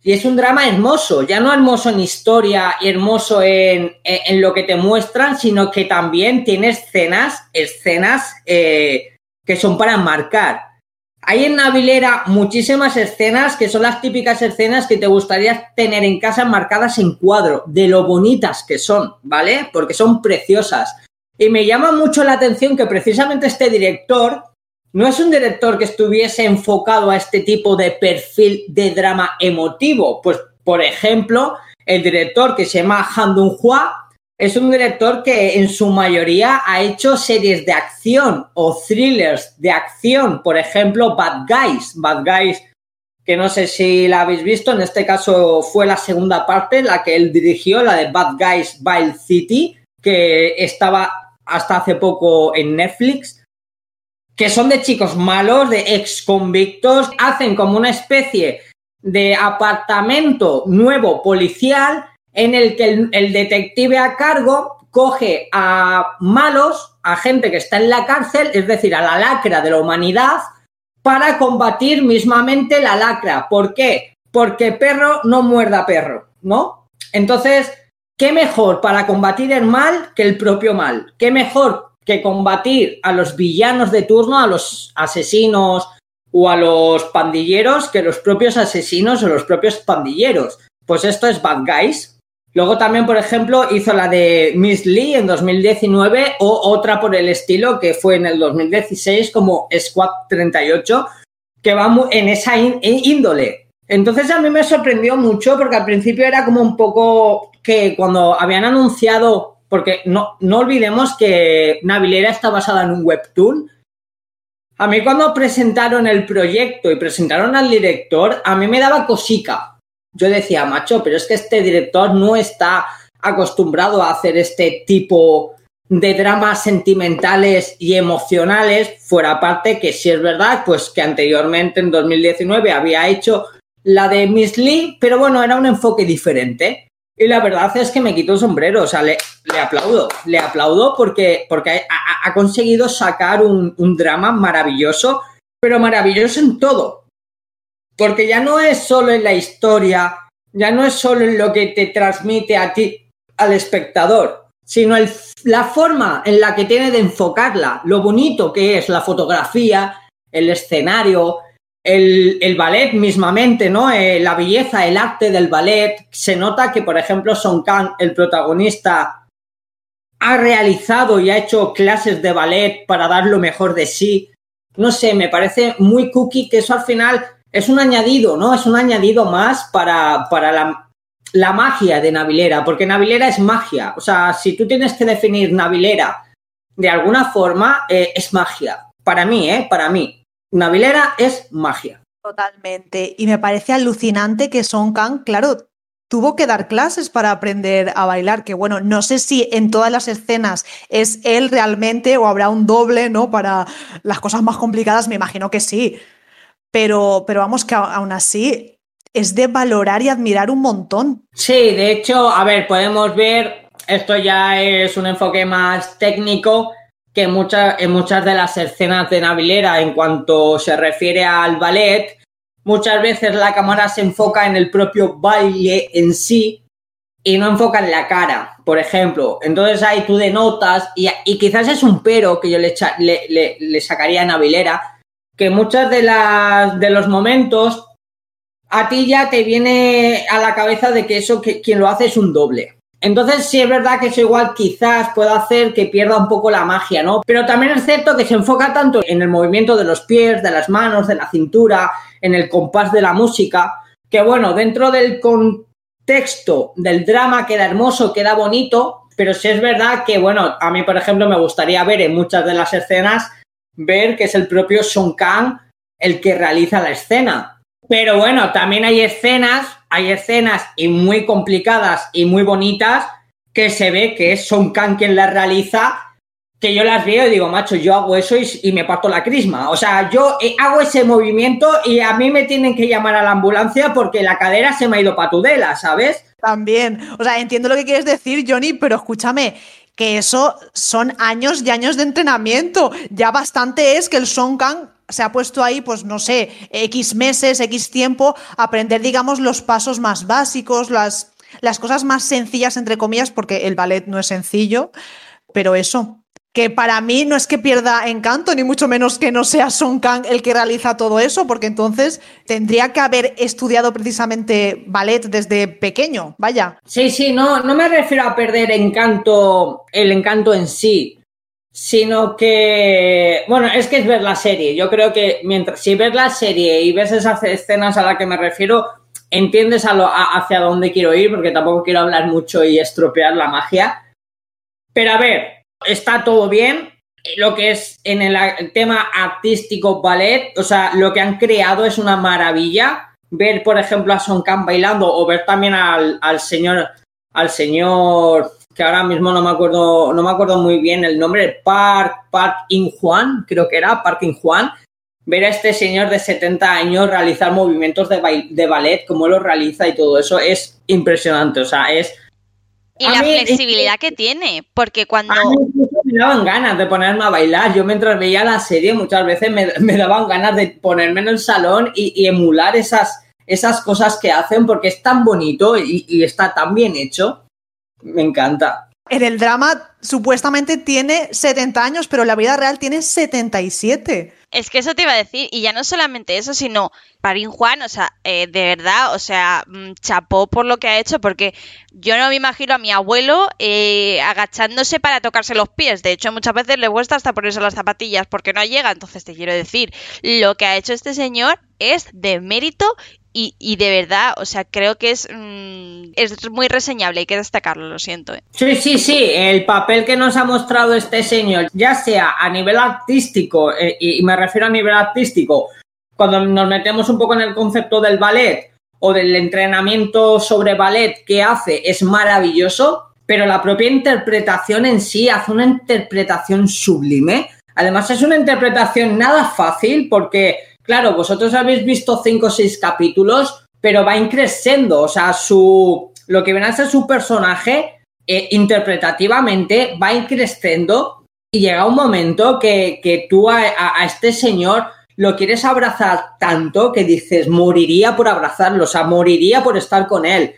Y es un drama hermoso, ya no hermoso en historia y hermoso en, en, lo que te muestran, sino que también tiene escenas, escenas eh, que son para marcar. Hay en Navilera muchísimas escenas que son las típicas escenas que te gustaría tener en casa marcadas en cuadro, de lo bonitas que son, ¿vale? Porque son preciosas. Y me llama mucho la atención que precisamente este director no es un director que estuviese enfocado a este tipo de perfil de drama emotivo. Pues, por ejemplo, el director que se llama Han Dong-hwa es un director que en su mayoría ha hecho series de acción o thrillers de acción. Por ejemplo, Bad Guys. Bad Guys, que no sé si la habéis visto, en este caso fue la segunda parte, la que él dirigió, la de Bad Guys Wild City, que estaba hasta hace poco en Netflix que son de chicos malos, de ex convictos, hacen como una especie de apartamento nuevo policial en el que el, detective a cargo coge a malos, a gente que está en la cárcel, es decir, a la lacra de la humanidad, para combatir mismamente la lacra. ¿Por qué? Porque perro no muerda perro, ¿no? Entonces, ¿qué mejor para combatir el mal que el propio mal? ¿Qué mejor que combatir a los villanos de turno, a los asesinos o a los pandilleros que los propios asesinos o los propios pandilleros. Pues esto es Bad Guys. Luego también, por ejemplo, hizo la de Miss Lee en 2019 o otra por el estilo que fue en el 2016 como Squad 38, que va en esa índole. Entonces a mí me sorprendió mucho porque al principio era como un poco que cuando habían anunciado porque no, no olvidemos que Navilera está basada en un webtoon. A mí cuando presentaron el proyecto y presentaron al director, a mí me daba cosica. Yo decía, macho, pero es que este director no está acostumbrado a hacer este tipo de dramas sentimentales y emocionales, fuera parte que si es verdad, pues que anteriormente en 2019 había hecho la de Miss Lee, pero bueno, era un enfoque diferente. Y la verdad es que me quito el sombrero, o sea, le, aplaudo, le aplaudo porque, porque ha, conseguido sacar un, un, drama maravilloso, pero maravilloso en todo. Porque ya no es solo en la historia, ya no es solo en lo que te transmite a ti, al espectador, sino la forma en la que tiene de enfocarla, lo bonito que es la fotografía, el escenario, el, ballet mismamente, ¿no? Eh, la belleza, el arte del ballet. Se nota que, por ejemplo, Song Kang, el protagonista, ha realizado y ha hecho clases de ballet para dar lo mejor de sí. No sé, me parece muy cookie que eso al final es un añadido, ¿no? Es un añadido más para, para la, la magia de Navilera, porque Navilera es magia. O sea, si tú tienes que definir Navilera de alguna forma, eh, es magia. Para mí, ¿eh? Para mí. Navilera es magia. Totalmente. Y me parece alucinante que Son Kang, claro, tuvo que dar clases para aprender a bailar, que bueno, no sé si en todas las escenas es él realmente o habrá un doble, ¿no? Para las cosas más complicadas, me imagino que sí. Pero, pero vamos que aún así es de valorar y admirar un montón. Sí, de hecho, a ver, podemos ver, esto ya es un enfoque más técnico, que muchas, en muchas de las escenas de Navilera, en cuanto se refiere al ballet, muchas veces la cámara se enfoca en el propio baile en sí y no enfoca en la cara, por ejemplo. Entonces ahí tú denotas, y, y quizás es un pero que yo le, le, sacaría a Navilera, que muchas de, las, de los momentos a ti ya te viene a la cabeza de que eso que quien lo hace es un doble. Entonces, sí es verdad que eso igual quizás pueda hacer que pierda un poco la magia, ¿no? Pero también es cierto que se enfoca tanto en el movimiento de los pies, de las manos, de la cintura, en el compás de la música, que bueno, dentro del contexto del drama queda hermoso, queda bonito, pero sí es verdad que, bueno, a mí, por ejemplo, me gustaría ver en muchas de las escenas, ver que es el propio Song Kang el que realiza la escena. Pero bueno, también hay escenas hay escenas y muy complicadas y muy bonitas que se ve que es Son Kang quien las realiza que yo las veo y digo, macho, yo hago eso y, me parto la crisma. O sea, yo eh, hago ese movimiento y a mí me tienen que llamar a la ambulancia porque la cadera se me ha ido patudela, ¿sabes? También. O sea, entiendo lo que quieres decir, Johnny, pero escúchame, que eso son años y años de entrenamiento. Ya bastante es que el Song Kang se ha puesto ahí, pues no sé, X meses, X tiempo, aprender, digamos, los pasos más básicos, las, las cosas más sencillas, entre comillas, porque el ballet no es sencillo, pero eso, que para mí no es que pierda encanto, ni mucho menos que no sea Song Kang el que realiza todo eso, porque entonces tendría que haber estudiado precisamente ballet desde pequeño, vaya. Sí, sí, no, no me refiero a perder encanto, el encanto en sí, sino que, bueno, es que es ver la serie. Yo creo que mientras, si ves la serie y ves esas escenas a las que me refiero, entiendes hacia dónde quiero ir, porque tampoco quiero hablar mucho y estropear la magia. Pero a ver, está todo bien. Lo que es en el, tema artístico ballet, o sea, lo que han creado es una maravilla. Ver, por ejemplo, a Son Kang bailando o ver también al, señor, al señor que ahora mismo no me acuerdo, no me acuerdo muy bien el nombre, Park, Park In Juan, creo que era, Park In Juan, ver a este señor de 70 años realizar movimientos de, de ballet, cómo lo realiza y todo eso es impresionante, o sea, es y la flexibilidad que tiene, porque cuando... A mí me daban ganas de ponerme a bailar. Yo mientras veía la serie muchas veces me, daban ganas de ponerme en el salón y, emular esas, esas cosas que hacen porque es tan bonito y, y está tan bien hecho. Me encanta. En el drama supuestamente tiene 70 años, pero en la vida real tiene 77. Es que eso te iba a decir, y ya no solamente eso, sino Parín Juan, o sea, eh, de verdad, o sea, mm, chapó por lo que ha hecho, porque yo no me imagino a mi abuelo eh, agachándose para tocarse los pies. De hecho, muchas veces le cuesta hasta ponerse las zapatillas porque no llega. Entonces, te quiero decir, lo que ha hecho este señor es de mérito y, de verdad, o sea, creo que es, mm, es muy reseñable, hay que destacarlo, lo siento. ¿eh? Sí, sí, sí, el papel que nos ha mostrado este señor, ya sea a nivel artístico, eh, y me refiero a nivel artístico, cuando nos metemos un poco en el concepto del ballet o del entrenamiento sobre ballet que hace, es maravilloso, pero la propia interpretación en sí hace una interpretación sublime. Además, es una interpretación nada fácil porque Claro, vosotros habéis visto cinco o seis capítulos, pero va increciendo, o sea, su, lo que viene a ser su personaje eh, interpretativamente va increciendo y llega un momento que, tú a, este señor lo quieres abrazar tanto que dices, moriría por abrazarlo, o sea, moriría por estar con él.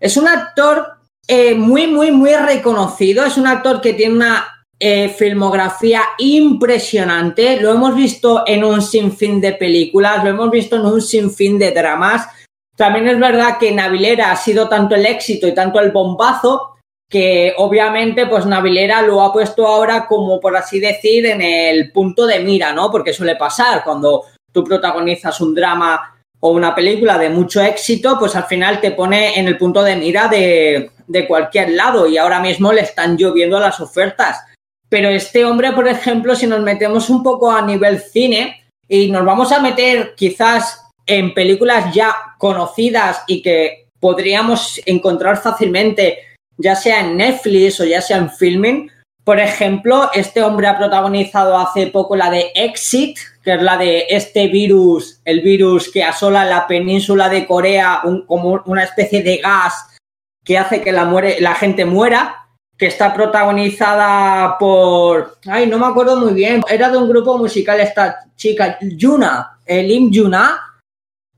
Es un actor eh, muy, muy, muy reconocido, es un actor que tiene una eh, filmografía impresionante. Lo hemos visto en un sinfín de películas, lo hemos visto en un sinfín de dramas. También es verdad que Navilera ha sido tanto el éxito y tanto el bombazo que obviamente pues Navilera lo ha puesto ahora como por así decir en el punto de mira, ¿no? Porque suele pasar cuando tú protagonizas un drama o una película de mucho éxito, pues al final te pone en el punto de mira de, de cualquier lado y ahora mismo le están lloviendo las ofertas. Pero este hombre, por ejemplo, si nos metemos un poco a nivel cine y nos vamos a meter quizás en películas ya conocidas y que podríamos encontrar fácilmente, ya sea en Netflix o ya sea en filming, por ejemplo, este hombre ha protagonizado hace poco la de Exit, que es la de este virus, el virus que asola la península de Corea, como una especie de gas que hace que la, muere, la gente muera que está protagonizada por. Ay, no me acuerdo muy bien. Era de un grupo musical esta chica, Yuna, Lim Yuna,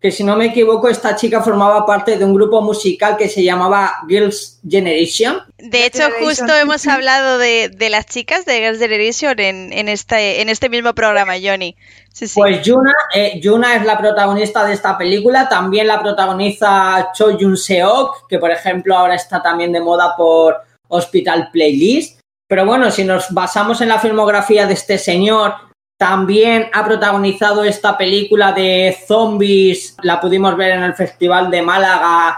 que si no me equivoco, esta chica formaba parte de un grupo musical que se llamaba Girls Generation. De hecho, justo hemos hablado de, las chicas de Girls Generation en, este, en este mismo programa, Johnny. Pues Yuna, eh, Yuna es la protagonista de esta película, también la protagoniza Cho Yun Seok, que por ejemplo ahora está también de moda por Hospital Playlist. Pero bueno, si nos basamos en la filmografía de este señor, también ha protagonizado esta película de zombies, la pudimos ver en el Festival de Málaga,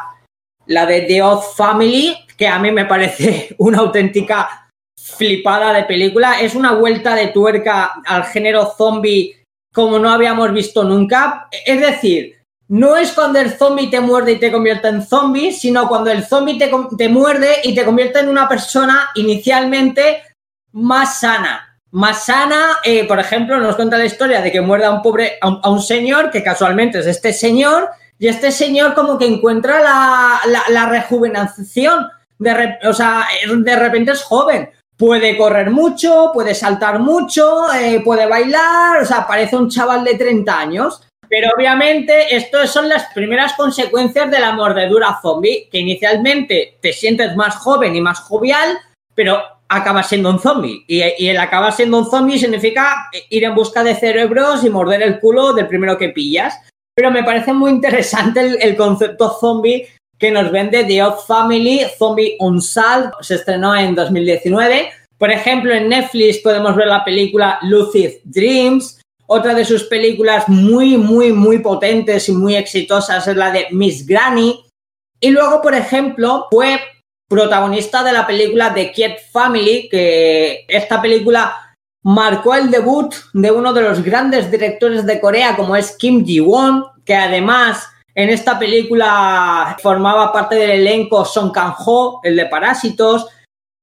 la de The Odd Family, que a mí me parece una auténtica flipada de película. Es una vuelta de tuerca al género zombie como no habíamos visto nunca. Es decir, no es cuando el zombie te muerde y te convierte en zombie, sino cuando el zombie te, muerde y te convierte en una persona inicialmente más sana. Más sana, eh, por ejemplo, nos cuenta la historia de que muerde a un pobre, a un, señor, que casualmente es este señor, y este señor como que encuentra la, la, la rejuvenación. De re- o sea, de repente es joven. Puede correr mucho, puede saltar mucho, eh, puede bailar, o sea, parece un chaval de 30 años. Pero obviamente estas son las primeras consecuencias de la mordedura zombie, que inicialmente te sientes más joven y más jovial, pero acabas siendo un zombie. Y, el acabar siendo un zombie significa ir en busca de cerebros y morder el culo del primero que pillas. Pero me parece muy interesante el, el concepto zombie que nos vende The Odd Family, Zombie Unsolved, se estrenó en 2019. Por ejemplo, en Netflix podemos ver la película Lucid Dreams. Otra de sus películas muy, muy, muy potentes y muy exitosas es la de Miss Granny. Y luego, por ejemplo, fue protagonista de la película The Kiet Family, que esta película marcó el debut de uno de los grandes directores de Corea, como es Kim Ji-won, que además en esta película formaba parte del elenco Song Kang-ho, el de Parásitos,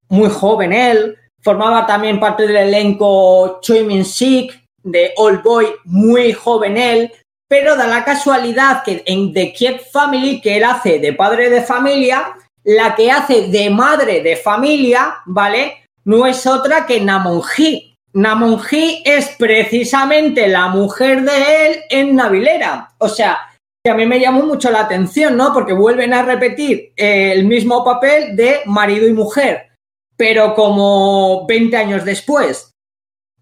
muy joven él. Formaba también parte del elenco Choi Min-sik, de Old Boy, muy joven él. Pero da la casualidad que en The Kiet Family, que él hace de padre de familia, la que hace de madre de familia, ¿vale? No es otra que Namon-hee. Namon-hee es precisamente la mujer de él en Navilera. O sea, que a mí me llamó mucho la atención, ¿no? Porque vuelven a repetir eh, el mismo papel de marido y mujer, pero como 20 años después.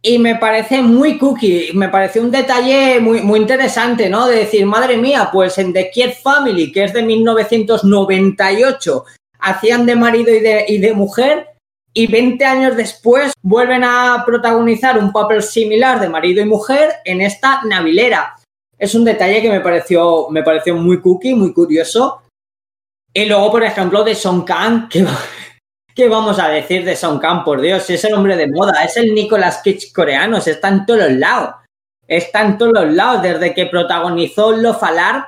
Y me parece muy cookie, me parece un detalle muy, muy interesante, ¿no? De decir, madre mía, pues en The Kiet Family, que es de 1998, hacían de marido y de, y de mujer, y 20 años después vuelven a protagonizar un papel similar de marido y mujer en esta navilera. Es un detalle que me pareció, me pareció muy cookie, muy curioso. Y luego, por ejemplo, de Song Kang, que, ¿qué vamos a decir de Song Kang? Por Dios, es el hombre de moda, es el Nicolas Cage coreano, está en todos los lados. Está en todos los lados, desde que protagonizó Lo Falar,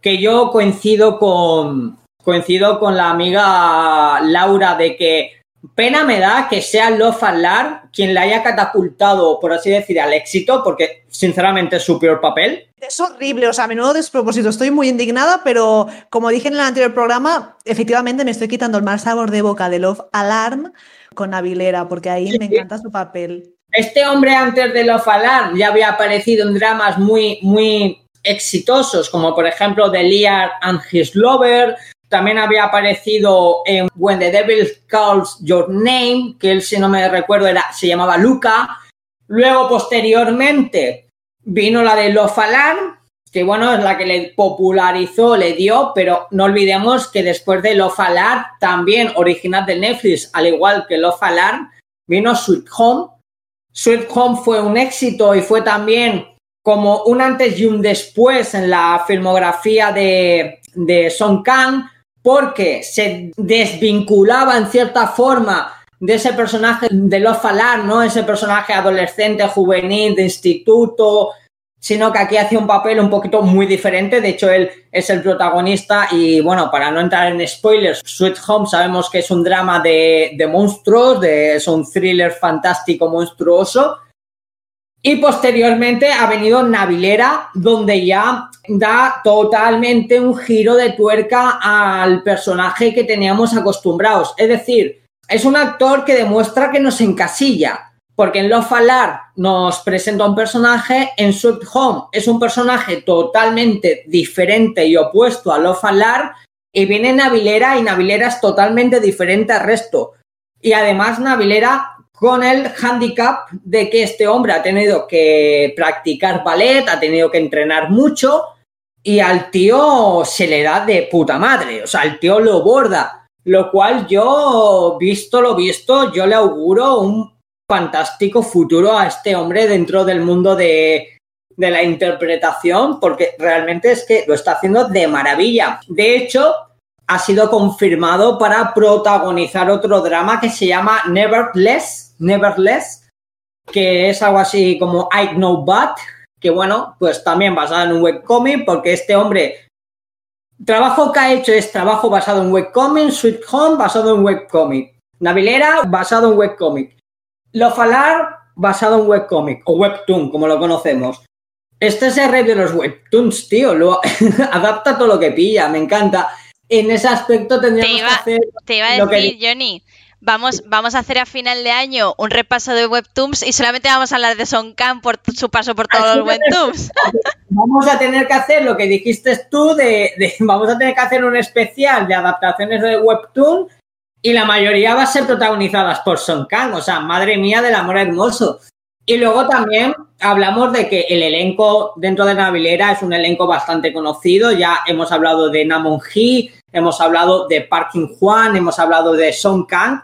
que yo coincido con, coincido con la amiga Laura de que pena me da que sea Lo Falar quien le haya catapultado, por así decir, al éxito, porque sinceramente es su peor papel. Es horrible, o sea, a menudo despropósito. Estoy muy indignada, pero como dije en el anterior programa, efectivamente me estoy quitando el mal sabor de boca de Love Alarm con Navilera, porque ahí Sí, me encanta su papel. Este hombre antes de Love Alarm ya había aparecido en dramas muy, muy exitosos, como por ejemplo The Lear and His Lover. También había aparecido en When the Devil Calls Your Name, que él, si no me recuerdo, era, se llamaba Luca. Luego, posteriormente, vino la de Love Alarm, que bueno, es la que le popularizó, le dio, pero no olvidemos que después de Love Alarm, también original de Netflix, al igual que Love Alarm, vino Sweet Home. Sweet Home fue un éxito y fue también como un antes y un después en la filmografía de, de Song Kang, porque se desvinculaba en cierta forma de ese personaje de Love Alarm, ¿no? Ese personaje adolescente, juvenil, de instituto, sino que aquí hacía un papel un poquito muy diferente. De hecho, él es el protagonista y, bueno, para no entrar en spoilers, Sweet Home sabemos que es un drama de, de monstruos, de, es un thriller fantástico monstruoso. Y posteriormente ha venido Navilera, donde ya da totalmente un giro de tuerca al personaje que teníamos acostumbrados. Es decir, es un actor que demuestra que nos encasilla, porque en Love Alarm nos presenta un personaje, en Sweet Home es un personaje totalmente diferente y opuesto a Love Alarm, y viene Navilera y Navilera es totalmente diferente al resto. Y además Navilera con el handicap de que este hombre ha tenido que practicar ballet, ha tenido que entrenar mucho y al tío se le da de puta madre, o sea, el tío lo borda, lo cual yo, visto lo visto, yo le auguro un fantástico futuro a este hombre dentro del mundo de, de la interpretación, porque realmente es que lo está haciendo de maravilla. De hecho, ha sido confirmado para protagonizar otro drama que se llama Nevertheless, Nevertheless, que es algo así como I Know But, que bueno, pues también basado en un webcomic, porque este hombre, trabajo que ha hecho es trabajo basado en webcomic, Sweet Home basado en webcomic, Navilera basado en webcomic. Lo falar basado en webcomic o webtoon, como lo conocemos. Este es el rey de los webtoons, tío. Lo adapta todo lo que pilla, me encanta. En ese aspecto tendríamos iba, que hacer. te iba a lo que- decir, Johnny, vamos, vamos a hacer a final de año un repaso de Webtoons y solamente vamos a hablar de Son Khan por su paso por todos Así los Webtoons. Vamos a tener que hacer lo que dijiste tú de, de- vamos a tener que hacer un especial de adaptaciones de webtoon y la mayoría va a ser protagonizadas por Son Kang, o sea, madre mía del amor hermoso. Y luego también hablamos de que el elenco dentro de Navilera es un elenco bastante conocido. Ya hemos hablado de Namon Hee, hemos hablado de Park Jin Hwan, hemos hablado de Song Kang.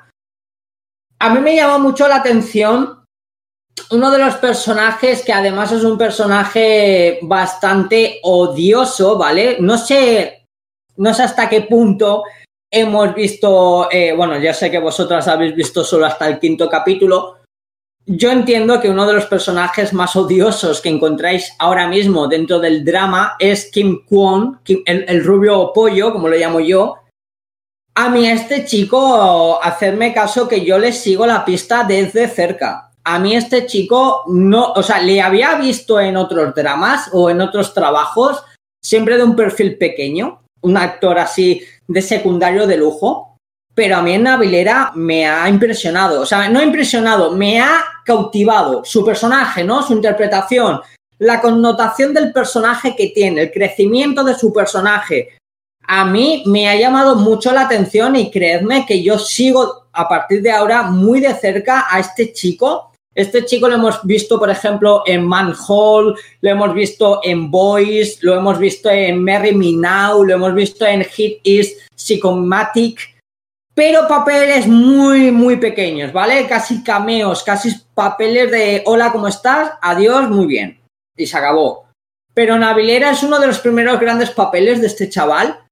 A mí me llamó mucho la atención uno de los personajes que además es un personaje bastante odioso, ¿vale? No sé, no sé hasta qué punto hemos visto, eh, bueno, ya sé que vosotras habéis visto solo hasta el quinto capítulo. Yo entiendo que uno de los personajes más odiosos que encontráis ahora mismo dentro del drama es Kim Kwon, Kim- el, el rubio pollo, como lo llamo yo. A mí este chico, hacerme caso que yo le sigo la pista desde cerca. A mí este chico no, o sea, le había visto en otros dramas o en otros trabajos, siempre de un perfil pequeño, un actor así de secundario de lujo, pero a mí en Navilera me ha impresionado, o sea, no impresionado, me ha cautivado su personaje, ¿no? Su interpretación, la connotación del personaje que tiene, el crecimiento de su personaje. A mí me ha llamado mucho la atención y creedme que yo sigo a partir de ahora muy de cerca a este chico. Este chico lo hemos visto, por ejemplo, en Manhole, lo hemos visto en Boys, lo hemos visto en Merry Me Now, lo hemos visto en Hit Is Psychomatic, pero papeles muy, muy pequeños, ¿vale? Casi cameos, casi papeles de hola, ¿cómo estás? Adiós, muy bien. Y se acabó. Pero Navilera es uno de los primeros grandes papeles de este chaval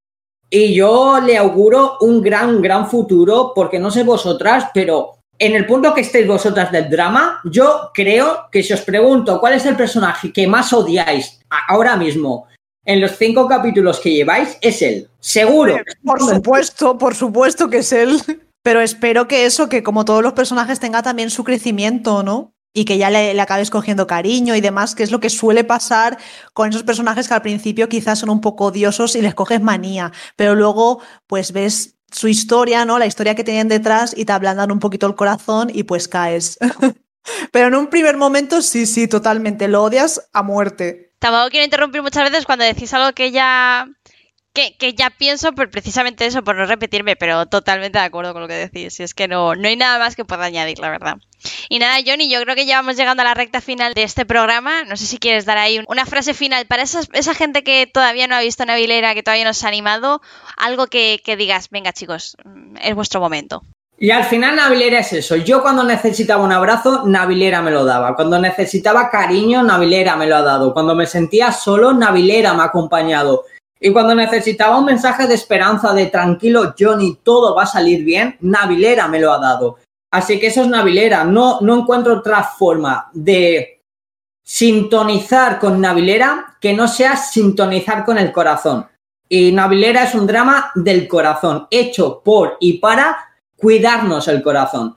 y yo le auguro un gran, gran futuro porque no sé vosotras, pero en el punto que estéis vosotras del drama, yo creo que si os pregunto cuál es el personaje que más odiáis ahora mismo en los cinco capítulos que lleváis, es él. Seguro. Por supuesto, por supuesto que es él. Pero espero que eso, que como todos los personajes tenga también su crecimiento, ¿no? Y que ya le, le acabes cogiendo cariño y demás, que es lo que suele pasar con esos personajes que al principio quizás son un poco odiosos y les coges manía, pero luego pues ves su historia, ¿no? La historia que tienen detrás y te ablandan un poquito el corazón y pues caes. pero en un primer momento sí, sí, totalmente, lo odias a muerte. Tampoco quiero interrumpir muchas veces cuando decís algo que ya que, que ya pienso por precisamente eso, por no repetirme, pero totalmente de acuerdo con lo que decís. Es que no, no hay nada más que pueda añadir, la verdad. Y nada, Johnny, yo creo que ya vamos llegando a la recta final de este programa. No sé si quieres dar ahí un- una frase final para esas- esa gente que todavía no ha visto Navilera, que todavía no se ha animado. Algo que, que digas, venga chicos, mm, es vuestro momento. Y al final Navilera es eso. Yo cuando necesitaba un abrazo, Navilera me lo daba. Cuando necesitaba cariño, Navilera me lo ha dado. Cuando me sentía solo, Navilera me ha acompañado. Y cuando necesitaba un mensaje de esperanza, de tranquilo, Johnny, todo va a salir bien, Navilera me lo ha dado. Así que eso es Navilera. No, no encuentro otra forma de sintonizar con Navilera que no sea sintonizar con el corazón. Y Navilera es un drama del corazón, hecho por y para cuidarnos el corazón.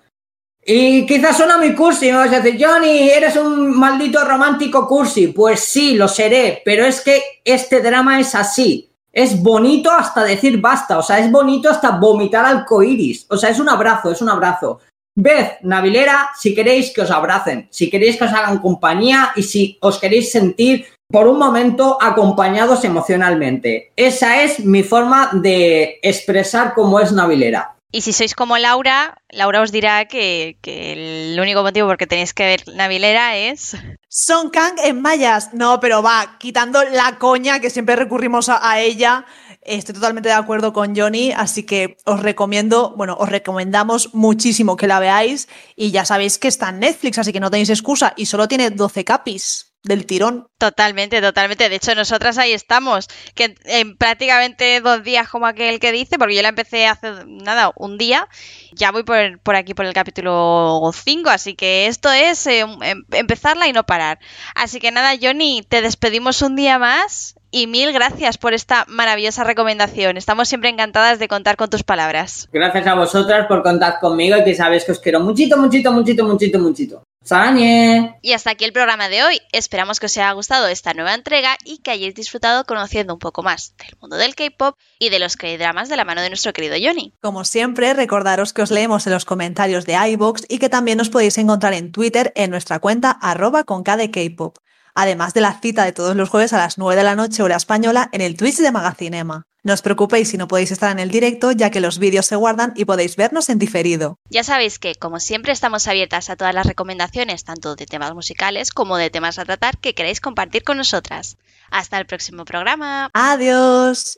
Y quizás suena muy cursi, me vas a decir, Johnny, eres un maldito romántico cursi. Pues sí, lo seré, pero es que este drama es así. Es bonito hasta decir basta, o sea, es bonito hasta vomitar arcoiris. O sea, es un abrazo, es un abrazo. Ved, Navilera, si queréis que os abracen, si queréis que os hagan compañía y si os queréis sentir por un momento acompañados emocionalmente. Esa es mi forma de expresar cómo es Navilera. Y si sois como Laura, Laura os dirá que, el único motivo por que tenéis que ver Navilera es... Son Kang en mayas. No, pero va, quitando la coña que siempre recurrimos a, a ella. Estoy totalmente de acuerdo con Johnny, así que os recomiendo, bueno, os recomendamos muchísimo que la veáis y ya sabéis que está en Netflix, así que no tenéis excusa y solo tiene 12 capis del tirón. Totalmente, totalmente. De hecho, nosotras ahí estamos, que en, en prácticamente dos días, como aquel que dice, porque yo la empecé hace nada, un día, ya voy por, por aquí por el capítulo 5, así que esto es eh, em- empezarla y no parar. Así que nada, Johnny, te despedimos un día más y mil gracias por esta maravillosa recomendación. Estamos siempre encantadas de contar con tus palabras. Gracias a vosotras por contar conmigo y que sabéis que os quiero muchito, muchito, muchito, muchito, muchito. ¡Sañe! Y hasta aquí el programa de hoy. Esperamos que os haya gustado esta nueva entrega y que hayáis disfrutado conociendo un poco más del mundo del K-pop y de los K-dramas de la mano de nuestro querido Johnny. Como siempre, recordaros que os leemos en los comentarios de iBox y que también os podéis encontrar en Twitter en nuestra cuenta arroba con K-pop además de la cita de todos los jueves a las 9 de la noche hora española en el Twitch de Magacinema. No os preocupéis si no podéis estar en el directo, ya que los vídeos se guardan y podéis vernos en diferido. Ya sabéis que, como siempre, estamos abiertas a todas las recomendaciones, tanto de temas musicales como de temas a tratar que queráis compartir con nosotras. Hasta el próximo programa. Adiós.